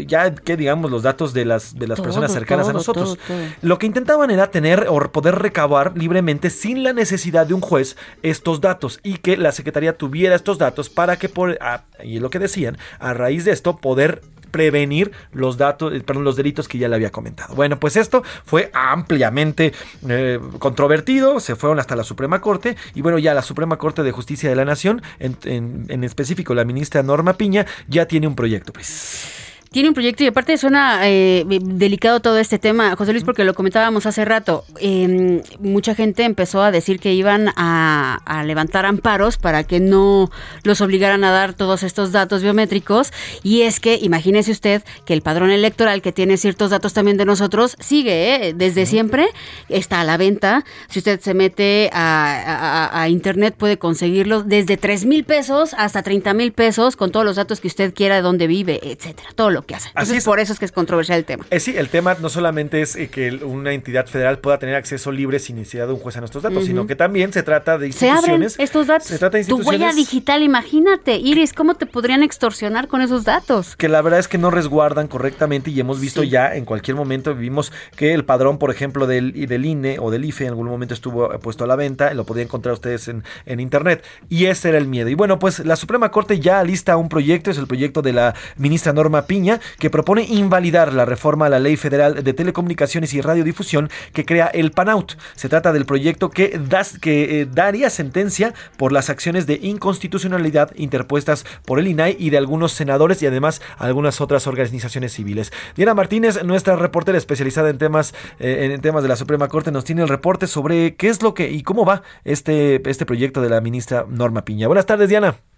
S6: ya que digamos los datos de las, de las
S5: Todo,
S6: personas cercanas a nosotros.
S5: todo.
S6: Lo que intentaban era tener o poder recabar libremente sin la necesidad de un juez estos datos y que la Secretaría tuviera estos datos para que por, ah, y es lo que decían, a raíz de esto poder prevenir los datos, eh, perdón, los delitos que ya le había comentado. Bueno, pues esto fue ampliamente eh, controvertido, se fueron hasta la Suprema Corte y bueno, ya la Suprema Corte de Justicia de la Nación, en, en- en específico la ministra Norma Piña, ya tiene un proyecto, pues.
S5: Tiene un proyecto y aparte suena eh, delicado todo este tema, José Luis, porque lo comentábamos hace rato. Eh, mucha gente empezó a decir que iban a, a levantar amparos para que no los obligaran a dar todos estos datos biométricos. Y es que imagínese usted que el padrón electoral, que tiene ciertos datos también de nosotros, sigue ¿eh? desde siempre, está a la venta. Si usted se mete a, a- a internet, puede conseguirlo desde 3 mil pesos hasta 30 mil pesos con todos los datos que usted quiera, de dónde vive, etcétera, todo lo que hace.
S6: Así
S5: Entonces,
S6: es.
S5: por eso es que es controversial el tema.
S6: Eh, sí, el tema no solamente es eh, que una entidad federal pueda tener acceso libre sin necesidad de un juez a nuestros datos, sino que también se trata de
S5: Se abren
S6: instituciones.
S5: estos datos.
S6: Se trata de
S5: Tu huella
S6: instituciones
S5: digital, imagínate, Iris, ¿cómo te podrían extorsionar con esos datos?
S6: que la verdad es que no resguardan correctamente y hemos visto ya en cualquier momento vivimos que el padrón por ejemplo del, del INE o del IFE en algún momento estuvo eh, puesto a la venta lo podían encontrar ustedes en, en internet y ese era el miedo y bueno pues la Suprema Corte ya lista un proyecto es el proyecto de la ministra Norma Piña Que propone invalidar la reforma a la Ley Federal de Telecomunicaciones y Radiodifusión que crea el PANAUT. Se trata del proyecto que, que eh, daría sentencia por las acciones de inconstitucionalidad interpuestas por el INAI y de algunos senadores y además algunas otras organizaciones civiles. Diana Martínez, nuestra reportera especializada en temas, eh, en temas de la Suprema Corte, nos tiene el reporte sobre qué es lo que y cómo va este, este proyecto de la ministra Norma Piña. Buenas tardes, Diana.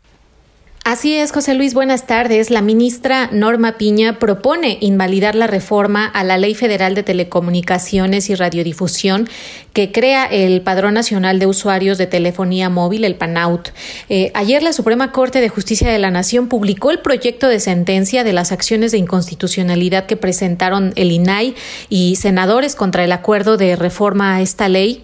S23: Así es, José Luis, buenas tardes. La ministra Norma Piña propone invalidar la reforma a la Ley Federal de Telecomunicaciones y Radiodifusión que crea el Padrón Nacional de Usuarios de Telefonía Móvil, el PANAUT. Eh, ayer la Suprema Corte de Justicia de la Nación publicó el proyecto de sentencia de las acciones de inconstitucionalidad que presentaron el INAI y senadores contra el acuerdo de reforma a esta ley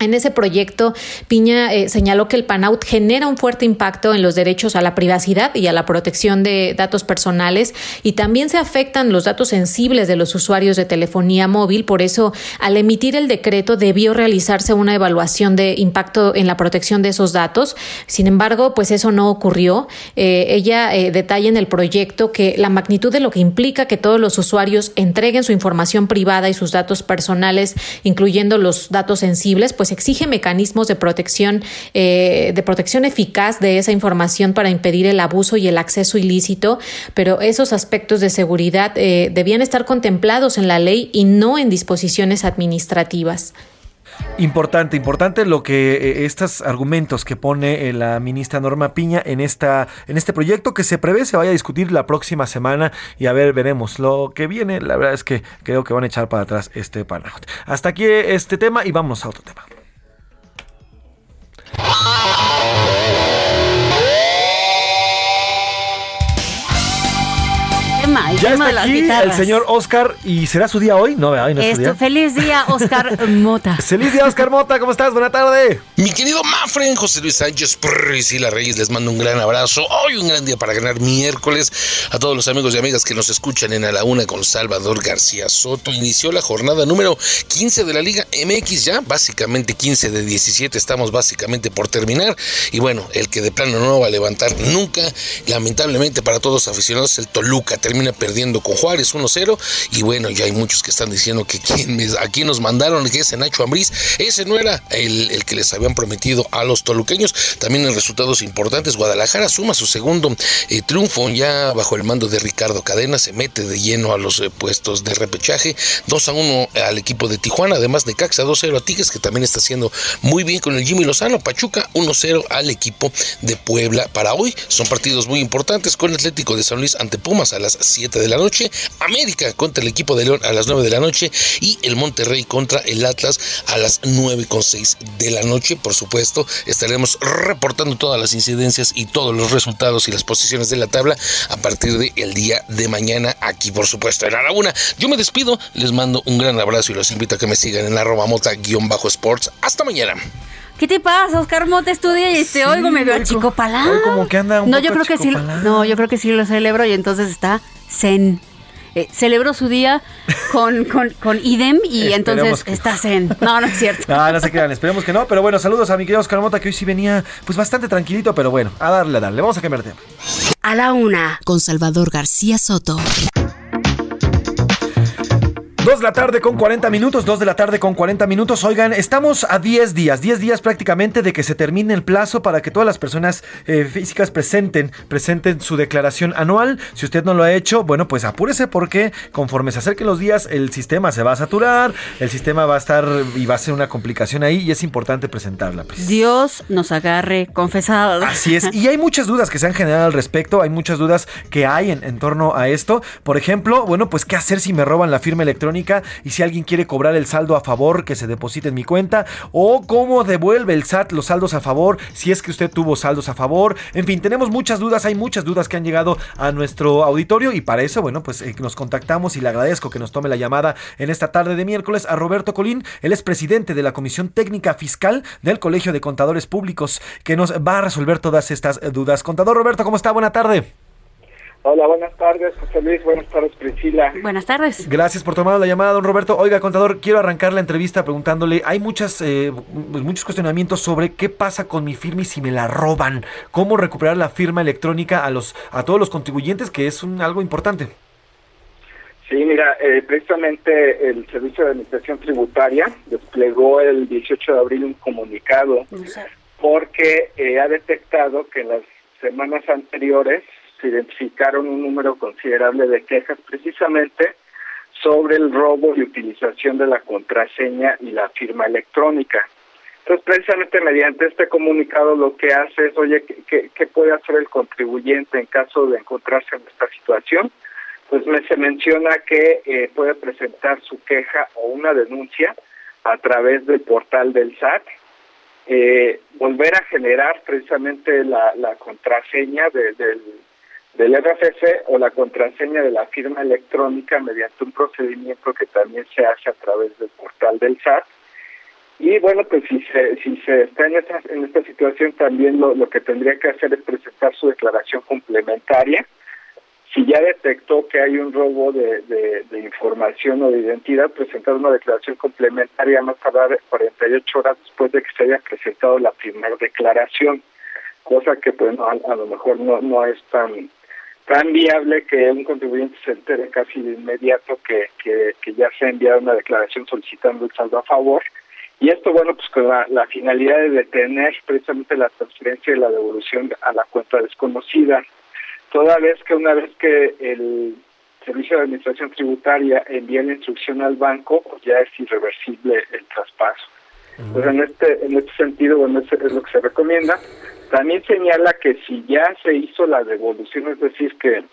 S23: en ese proyecto, Piña eh, señaló que el PANAUT genera un fuerte impacto en los derechos a la privacidad y a la protección de datos personales y también se afectan los datos sensibles de los usuarios de telefonía móvil. Por eso, al emitir el decreto, debió realizarse una evaluación de impacto en la protección de esos datos. Sin embargo, pues eso no ocurrió. Eh, ella eh, detalla en el proyecto que la magnitud de lo que implica que todos los usuarios entreguen su información privada y sus datos personales, incluyendo los datos sensibles, pues pues, exige mecanismos de protección, eh, de protección eficaz de esa información para impedir el abuso y el acceso ilícito, pero esos aspectos de seguridad eh, debían estar contemplados en la ley y no en disposiciones administrativas.
S6: Importante, importante lo que eh, estos argumentos que pone la ministra Norma Piña en esta en este proyecto que se prevé se vaya a discutir la próxima semana y a ver veremos lo que viene. La verdad es que creo que van a echar para atrás este panajot. Hasta aquí este tema y vamos a otro tema. Ah! Ya está aquí el señor Oscar y será su día hoy, no, hoy no es su día.
S5: Feliz día, [LAUGHS] Oscar Mota.
S6: feliz día, Oscar Mota, ¿cómo estás? Buena tarde.
S24: Mi querido Mafren, José Luis Sánchez Priscila Reyes, les mando un gran abrazo. Hoy un gran día para ganar miércoles. A todos los amigos y amigas que nos escuchan en A la Una con Salvador García Soto. Inició la jornada número 15 de la Liga MX ya, básicamente 15 de 17, estamos básicamente por terminar. Y bueno, el que de plano no va a levantar nunca, lamentablemente para todos los aficionados, el Toluca termina perdiendo con Juárez 1-0 y bueno, ya hay muchos que están diciendo que quien aquí nos mandaron, que ese Nacho Ambriz, ese no era el, que les habían prometido a los toluqueños. También en resultados importantes, Guadalajara suma su segundo eh, triunfo ya bajo el mando de Ricardo Cadena, se mete de lleno a los eh, puestos de repechaje, 2 a 1 al equipo de Tijuana, además de Caxa 2-0 a Tigres, que también está haciendo muy bien con el Jimmy Lozano, Pachuca 1-0 al equipo de Puebla. Para hoy son partidos muy importantes con Atlético de San Luis ante Pumas a las 7 de la noche, América contra el equipo de León a las 9 de la noche y el Monterrey contra el Atlas a las 9 con 6 de la noche. Por supuesto, estaremos reportando todas las incidencias y todos los resultados y las posiciones de la tabla a partir del día de mañana aquí, por supuesto, en Araguna. Yo me despido, les mando un gran abrazo y los invito a que me sigan en arroba mota-sports. Hasta mañana.
S5: ¿Qué te pasa? Oscar Mota estudia y te oigo medio achicopalado.
S6: Hoy como que anda un
S5: no, yo creo que sí. No, yo creo que sí lo celebro y entonces está zen. Eh, celebró su día [LAUGHS] con, con, idem y entonces está zen. No, no es cierto.
S6: No, [LAUGHS] no se crean, esperemos que no. Pero bueno, saludos a mi querido Oscar Mota que hoy sí venía pues bastante tranquilito, pero bueno, a darle, a darle. Vamos a cambiar de tema.
S7: A la una, con Salvador García Soto.
S6: 2 de la tarde con 40 minutos, 2 de la tarde con 40 minutos. Oigan, estamos a 10 días, 10 días prácticamente de que se termine el plazo para que todas las personas eh, físicas presenten, presenten su declaración anual. Si usted no lo ha hecho, bueno, pues apúrese porque conforme se acerquen los días, el sistema se va a saturar, el sistema va a estar y va a ser una complicación ahí y es importante presentarla.
S5: Pues. Dios nos agarre confesado.
S6: Así es, y hay muchas dudas que se han generado al respecto, hay muchas dudas que hay en, en torno a esto. Por ejemplo, bueno, pues qué hacer si me roban la firma electrónica y si alguien quiere cobrar el saldo a favor que se deposite en mi cuenta o cómo devuelve el SAT los saldos a favor si es que usted tuvo saldos a favor. En fin, tenemos muchas dudas, hay muchas dudas que han llegado a nuestro auditorio y para eso, bueno, pues eh, nos contactamos y le agradezco que nos tome la llamada en esta tarde de miércoles a Roberto Colín, él es presidente de la Comisión Técnica Fiscal del Colegio de Contadores Públicos que nos va a resolver todas estas dudas. Contador Roberto, ¿cómo está? Buena tarde.
S25: Hola, buenas tardes, José Luis. Buenas tardes, Priscila.
S5: Buenas tardes.
S6: Gracias por tomar la llamada, don Roberto. Oiga, contador, quiero arrancar la entrevista preguntándole, hay muchas, eh, pues, muchos cuestionamientos sobre qué pasa con mi firma y si me la roban. ¿Cómo recuperar la firma electrónica a, los, a todos los contribuyentes, que es un, algo importante?
S25: mira, eh, precisamente el Servicio de Administración Tributaria desplegó el 18 de abril un comunicado porque eh, ha detectado que en las semanas anteriores se identificaron un número considerable de quejas precisamente sobre el robo y utilización de la contraseña y la firma electrónica. Entonces, precisamente mediante este comunicado lo que hace es, oye, ¿qué, qué puede hacer el contribuyente en caso de encontrarse en esta situación? Pues me, se menciona que eh, puede presentar su queja o una denuncia a través del portal del SAT, eh, volver a generar precisamente la, contraseña de, del, del RFC o la contraseña de la firma electrónica mediante un procedimiento que también se hace a través del portal del SAT. Y bueno, pues si se, si se está en esta, en esta situación, también lo, lo que tendría que hacer es presentar su declaración complementaria. Si ya detectó que hay un robo de, de, información o de identidad, presentar una declaración complementaria más tardar 48 horas después de que se haya presentado la primera declaración, cosa que pues no, a, a lo mejor no, no es tan tan viable que un contribuyente se entere casi de inmediato que, que, ya se ha enviado una declaración solicitando el saldo a favor. Y esto, bueno, pues con la, la finalidad de detener precisamente la transferencia y la devolución a la cuenta desconocida. Toda vez que una vez que el Servicio de Administración Tributaria envía la instrucción al banco, pues ya es irreversible el traspaso. Entonces, en este, en este sentido, bueno, es lo que se recomienda. También señala que si ya se hizo la devolución, es decir, que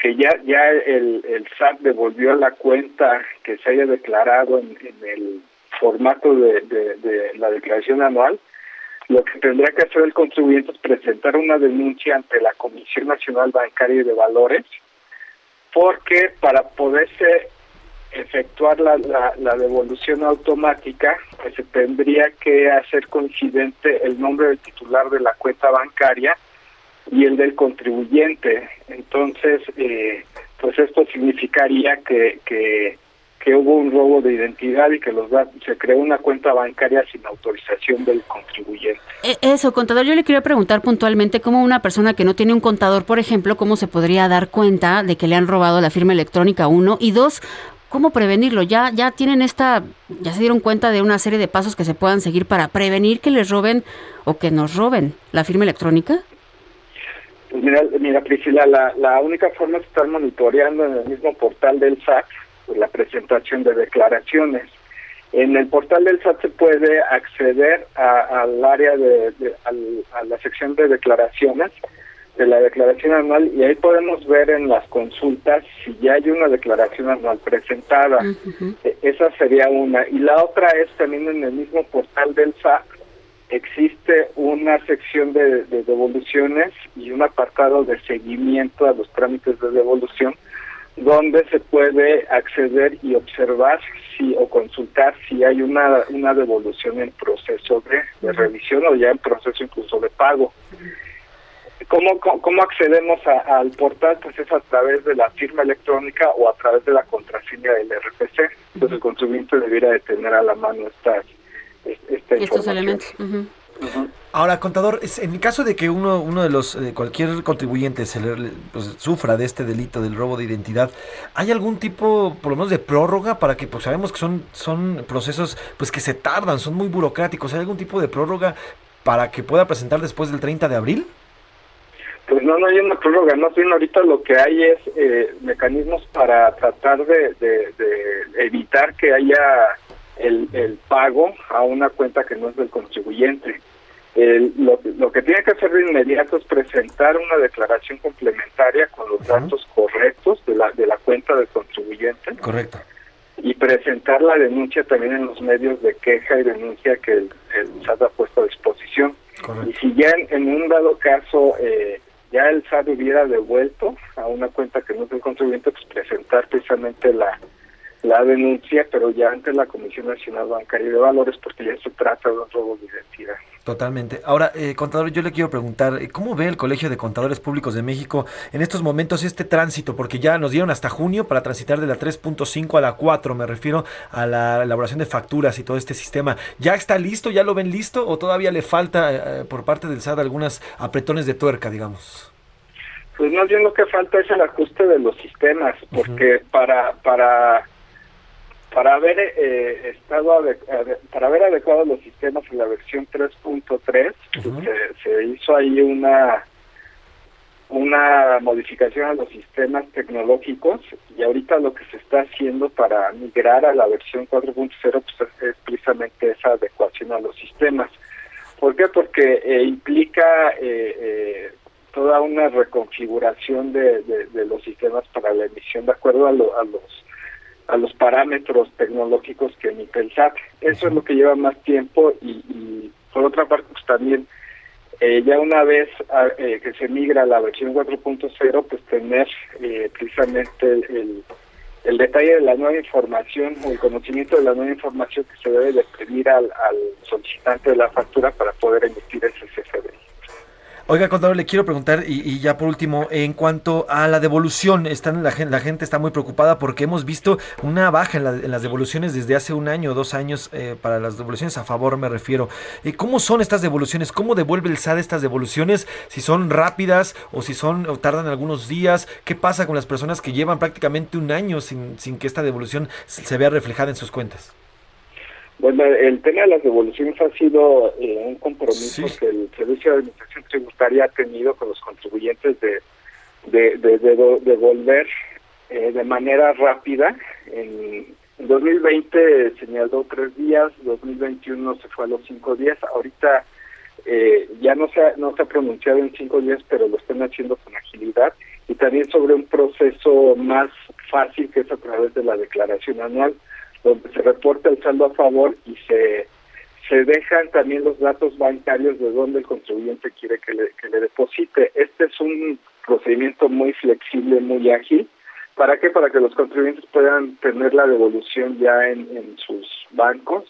S25: que ya ya el, el SAT devolvió la cuenta que se haya declarado en, en el formato de, de, de, la declaración anual, lo que tendría que hacer el contribuyente es presentar una denuncia ante la Comisión Nacional Bancaria y de Valores, porque para poderse efectuar la, la, la, devolución automática, pues se tendría que hacer coincidente el nombre del titular de la cuenta bancaria y el del contribuyente. Entonces, eh, pues esto significaría que, que, hubo un robo de identidad y que los se creó una cuenta bancaria sin autorización del contribuyente.
S5: Eso, contador, yo le quería preguntar puntualmente cómo una persona que no tiene un contador, por ejemplo, cómo se podría dar cuenta de que le han robado la firma electrónica, uno, y dos, ¿Cómo prevenirlo? ¿Ya, ya tienen esta, ya se dieron cuenta de una serie de pasos que se puedan seguir para prevenir que les roben o que nos roben la firma electrónica?
S25: Pues mira, mira Priscila, la, única forma es estar monitoreando en el mismo portal del SAT pues, la presentación de declaraciones. En el portal del SAT se puede acceder al área de, de al, a la sección de declaraciones de la declaración anual y ahí podemos ver en las consultas si ya hay una declaración anual presentada. Uh -huh. Esa sería una. Y la otra es también en el mismo portal del SAT existe una sección de, de devoluciones y un apartado de seguimiento a los trámites de devolución donde se puede acceder y observar si o consultar si hay una una devolución en proceso de, de revisión o ya en proceso incluso de pago. ¿Cómo, cómo accedemos a, al portal? Pues es a través de la firma electrónica o a través de la contraseña del RFC. Entonces el contribuyente debiera de tener a la mano estas, esta
S5: Estos elementos. Uh -huh.
S6: Uh -huh. Ahora, contador, en el caso de que uno, uno de los, eh, cualquier contribuyente se le, pues, sufra de este delito del robo de identidad, ¿hay algún tipo, por lo menos, de prórroga para que, pues sabemos que son, son procesos pues que se tardan, son muy burocráticos, ¿hay algún tipo de prórroga para que pueda presentar después del 30 de abril?
S25: Pues no, no hay una prórroga, no bien ahorita lo que hay es eh, mecanismos para tratar de, de, de evitar que haya el, el, pago a una cuenta que no es del contribuyente. El, lo, lo, que tiene que hacer de inmediato es presentar una declaración complementaria con los uh -huh. datos correctos de la, de la cuenta del contribuyente.
S6: Correcto.
S25: Y presentar la denuncia también en los medios de queja y denuncia que el, el SAT ha puesto a disposición. Correcto. Y si ya en, en un dado caso... Eh, ya el SAT hubiera devuelto a una cuenta que no es del contribuyente, pues presentar precisamente la, la denuncia, pero ya ante la Comisión Nacional Bancaria de Valores, porque ya se trata de un robo de identidad.
S6: Totalmente. Ahora, eh, contador, yo le quiero preguntar, ¿cómo ve el Colegio de Contadores Públicos de México en estos momentos este tránsito? Porque ya nos dieron hasta junio para transitar de la 3.5 a la 4, me refiero a la elaboración de facturas y todo este sistema. ¿Ya está listo? ¿Ya lo ven listo? ¿O todavía le falta eh, por parte del SAT algunas apretones de tuerca, digamos?
S25: Pues más bien lo que falta es el ajuste de los sistemas, porque para para para haber eh, estado para haber adecuado los sistemas en la versión 3.3 pues, se, se hizo ahí una una modificación a los sistemas tecnológicos y ahorita lo que se está haciendo para migrar a la versión 4.0 pues es precisamente esa adecuación a los sistemas. ¿Por qué? Porque eh, implica eh, eh, toda una reconfiguración de, de, los sistemas para la emisión de acuerdo a, a los a los parámetros tecnológicos que emite el SAT. Eso es lo que lleva más tiempo y, y por otra parte pues también eh, ya una vez ah, eh, que se migra a la versión 4.0, pues tener eh, precisamente el, el, detalle de la nueva información o el conocimiento de la nueva información que se debe de pedir al, al solicitante de la factura para poder emitir ese CFDI.
S6: Oiga, contador, le quiero preguntar, y, ya por último, en cuanto a la devolución, están, la, la gente está muy preocupada porque hemos visto una baja en, las devoluciones desde hace un año o dos años, eh, para las devoluciones a favor me refiero. ¿Cómo son estas devoluciones? ¿Cómo devuelve el SAD estas devoluciones? Si son rápidas o si son o tardan algunos días. ¿Qué pasa con las personas que llevan prácticamente un año sin, sin que esta devolución se vea reflejada en sus cuentas?
S25: Bueno, el tema de las devoluciones ha sido eh, un compromiso que el Servicio de Administración Tributaria ha tenido con los contribuyentes de, de, de, devolver eh, de manera rápida. En, 2020 señaló tres días, 2021 se fue a los cinco días. Ahorita eh, ya no se, ha, no se ha pronunciado en cinco días, pero lo están haciendo con agilidad. Y también sobre un proceso más fácil que es a través de la declaración anual donde se reporta el saldo a favor y se se dejan también los datos bancarios de donde el contribuyente quiere que le, que le deposite. Este es un procedimiento muy flexible, muy ágil. ¿Para qué? Para que los contribuyentes puedan tener la devolución ya en, en sus bancos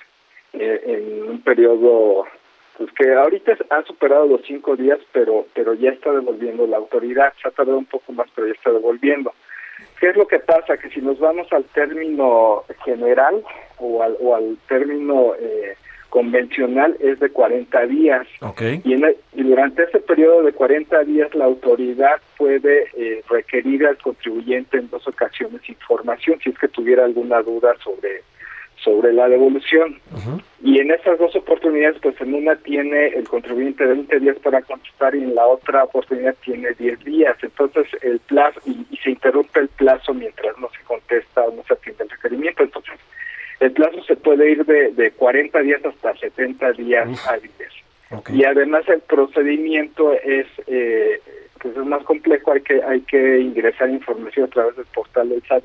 S25: eh, en un periodo pues que ahorita ha superado los cinco días, pero pero ya está devolviendo la autoridad. Se ha tardado un poco más, pero ya está devolviendo. ¿Qué es lo que pasa? Que si nos vamos al término general o al, o al término eh, convencional es de 40 días. Y, y, durante ese periodo de 40 días la autoridad puede eh, requerir al contribuyente en dos ocasiones información si es que tuviera alguna duda sobre sobre la devolución. Y en esas dos oportunidades, pues en una tiene el contribuyente 20 días para contestar y en la otra oportunidad tiene 10 días. Entonces el plazo, y, se interrumpe el plazo mientras no se contesta o no se atiende el requerimiento. Entonces el plazo se puede ir de, de 40 días hasta 70 días hábiles. Y además el procedimiento es... Eh, pues es más complejo, hay que hay que ingresar información a través del portal del SAT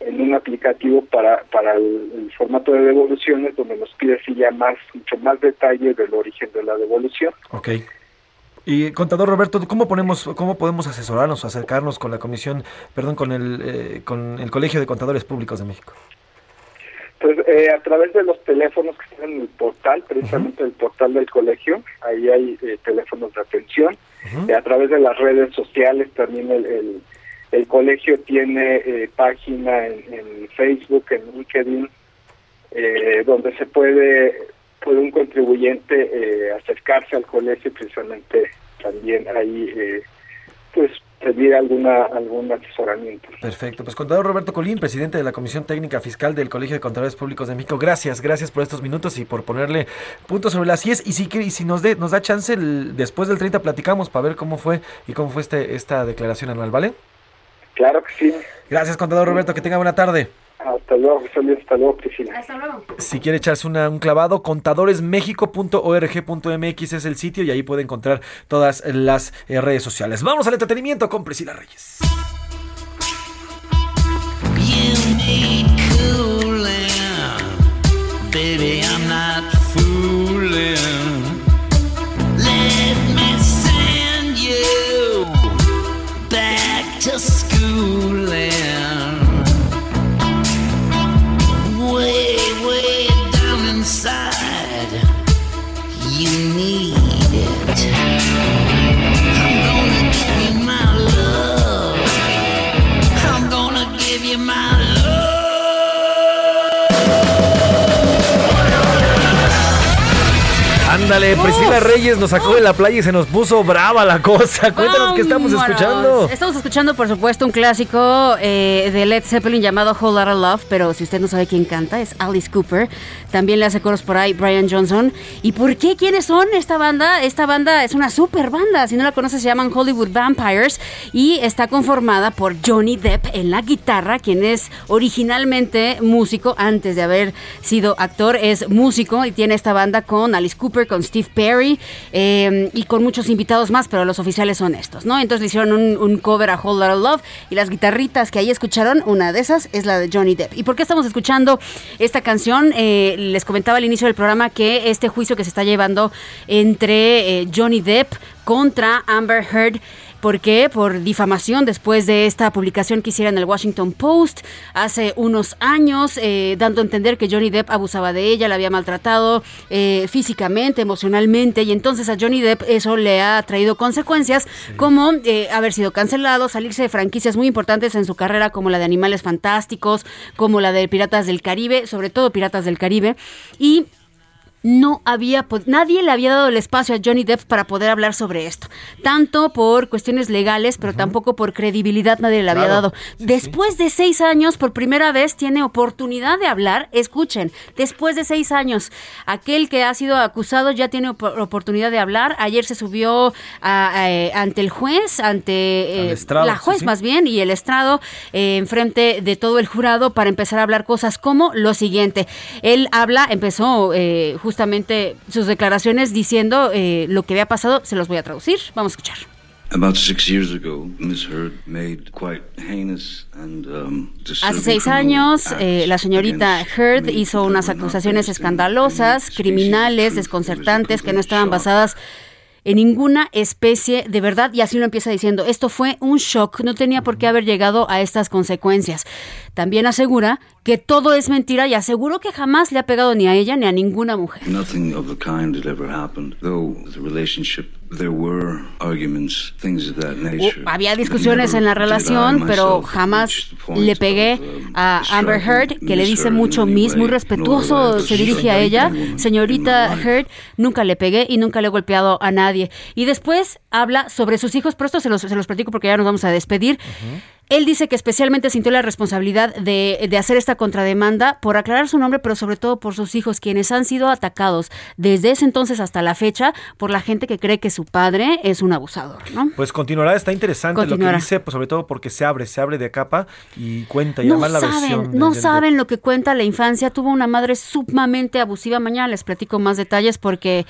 S25: en un aplicativo para, para el, formato de devoluciones donde nos pide si ya más, mucho más detalle del origen de la devolución.
S6: Ok. Y contador Roberto, ¿cómo ponemos, cómo podemos asesorarnos o acercarnos con la comisión, perdón, con el, eh, con el Colegio de Contadores Públicos de México?
S25: Pues eh, a través de los teléfonos que están en el portal, precisamente el portal del colegio, ahí hay eh, teléfonos de atención. a través de las redes sociales también el el colegio tiene eh, página en, Facebook, en LinkedIn, eh, donde se puede, puede un contribuyente eh, acercarse al colegio precisamente también ahí, pues pedir alguna algún asesoramiento.
S6: Perfecto. Pues contador Roberto Colín, presidente de la Comisión Técnica Fiscal del Colegio de Contadores Públicos de México. Gracias, gracias por estos minutos y por ponerle puntos sobre las IES. Y si, y si nos, de, nos da chance, después del 30 platicamos para ver cómo fue y cómo fue este, esta declaración anual, ¿vale?
S25: Claro que sí.
S6: Gracias, contador Roberto. Que tenga buena tarde.
S25: Hasta luego, Hasta luego, Cristina.
S18: Hasta luego.
S6: Si quiere echarse un clavado, contadoresmexico.org.mx es el sitio y ahí puede encontrar todas las eh, redes sociales. Vamos al entretenimiento con Priscila Reyes. Baby, I'm not Ándale, Priscila Reyes nos sacó de la playa y se nos puso brava la cosa. Cuéntanos qué estamos escuchando.
S5: Estamos escuchando, por supuesto, un clásico eh, de Led Zeppelin llamado Whole Lotta Love, pero si usted no sabe quién canta, es Alice Cooper. También le hace coros por ahí Brian Johnson. ¿Y por qué? ¿Quiénes son esta banda? Esta banda es una super banda. Si no la conoces, se llaman Hollywood Vampires y está conformada por Johnny Depp en la guitarra, quien es originalmente músico antes de haber sido actor, es músico y tiene esta banda con Alice Cooper, con Steve Perry eh, y con muchos invitados más, pero los oficiales son estos, ¿no? Entonces le hicieron un, cover a Whole Lotta Love y las guitarritas que ahí escucharon, una de esas es la de Johnny Depp. ¿Y por qué estamos escuchando esta canción? Eh, les comentaba al inicio del programa que este juicio que se está llevando entre eh, Johnny Depp contra Amber Heard ¿Por qué? Por difamación después de esta publicación que hiciera en el Washington Post hace unos años, eh, dando a entender que Johnny Depp abusaba de ella, la había maltratado eh, físicamente, emocionalmente, y entonces a Johnny Depp eso le ha traído consecuencias como eh, haber sido cancelado, salirse de franquicias muy importantes en su carrera como la de Animales Fantásticos, como la de Piratas del Caribe, sobre todo Piratas del Caribe, y no había, nadie le había dado el espacio a Johnny Depp para poder hablar sobre esto. Tanto por cuestiones legales, pero tampoco por credibilidad nadie le había dado. después de seis años, por primera vez, tiene oportunidad de hablar. Escuchen, después de seis años, aquel que ha sido acusado ya tiene oportunidad de hablar. Ayer se subió eh, ante el juez, ante eh, la juez más bien, y el estrado, eh, enfrente de todo el jurado para empezar a hablar cosas como lo siguiente. Él habla, empezó justamente justamente sus declaraciones diciendo eh, lo que había pasado. Se los voy a traducir. Vamos a escuchar. Hace seis años, eh, la señorita Heard hizo unas acusaciones escandalosas, criminales, desconcertantes, que no estaban basadas en ninguna especie de verdad. Y así lo empieza diciendo, esto fue un shock, no tenía por qué haber llegado a estas consecuencias. También asegura que todo es mentira y aseguró que jamás le ha pegado ni a ella ni a ninguna mujer. Había discusiones en la relación, pero jamás le pegué a Amber Heard, que le dice mucho Miss, muy respetuoso se dirige a ella. Señorita Heard, nunca le pegué y nunca le he golpeado a nadie. Y después habla sobre sus hijos, pero esto se los, se los platico porque ya nos vamos a despedir. Él dice que especialmente sintió la responsabilidad de, hacer esta contrademanda por aclarar su nombre, pero sobre todo por sus hijos, quienes han sido atacados desde ese entonces hasta la fecha por la gente que cree que su padre es un abusador, ¿no?
S6: Pues continuará, está interesante lo que dice, pues sobre todo porque se abre, se abre de capa y cuenta y además la versión.
S5: No saben lo que cuenta la infancia. Tuvo una madre sumamente abusiva. Mañana les platico más detalles porque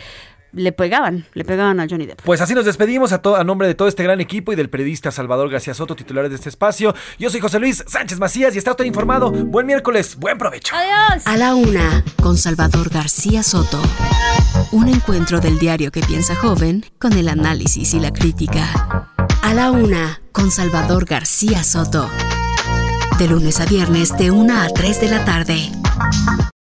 S5: le pegaban, le pegaban a Johnny Depp.
S6: Pues así nos despedimos a, a nombre de todo este gran equipo y del periodista Salvador García Soto, titulares de este espacio. Yo soy José Luis Sánchez Macías y está usted informado. Buen miércoles, buen provecho.
S5: Adiós.
S7: A la una, con Salvador García Soto. Un encuentro del diario que piensa joven con el análisis y la crítica. A la una, con Salvador García Soto. De lunes a viernes, de una a 3 de la tarde.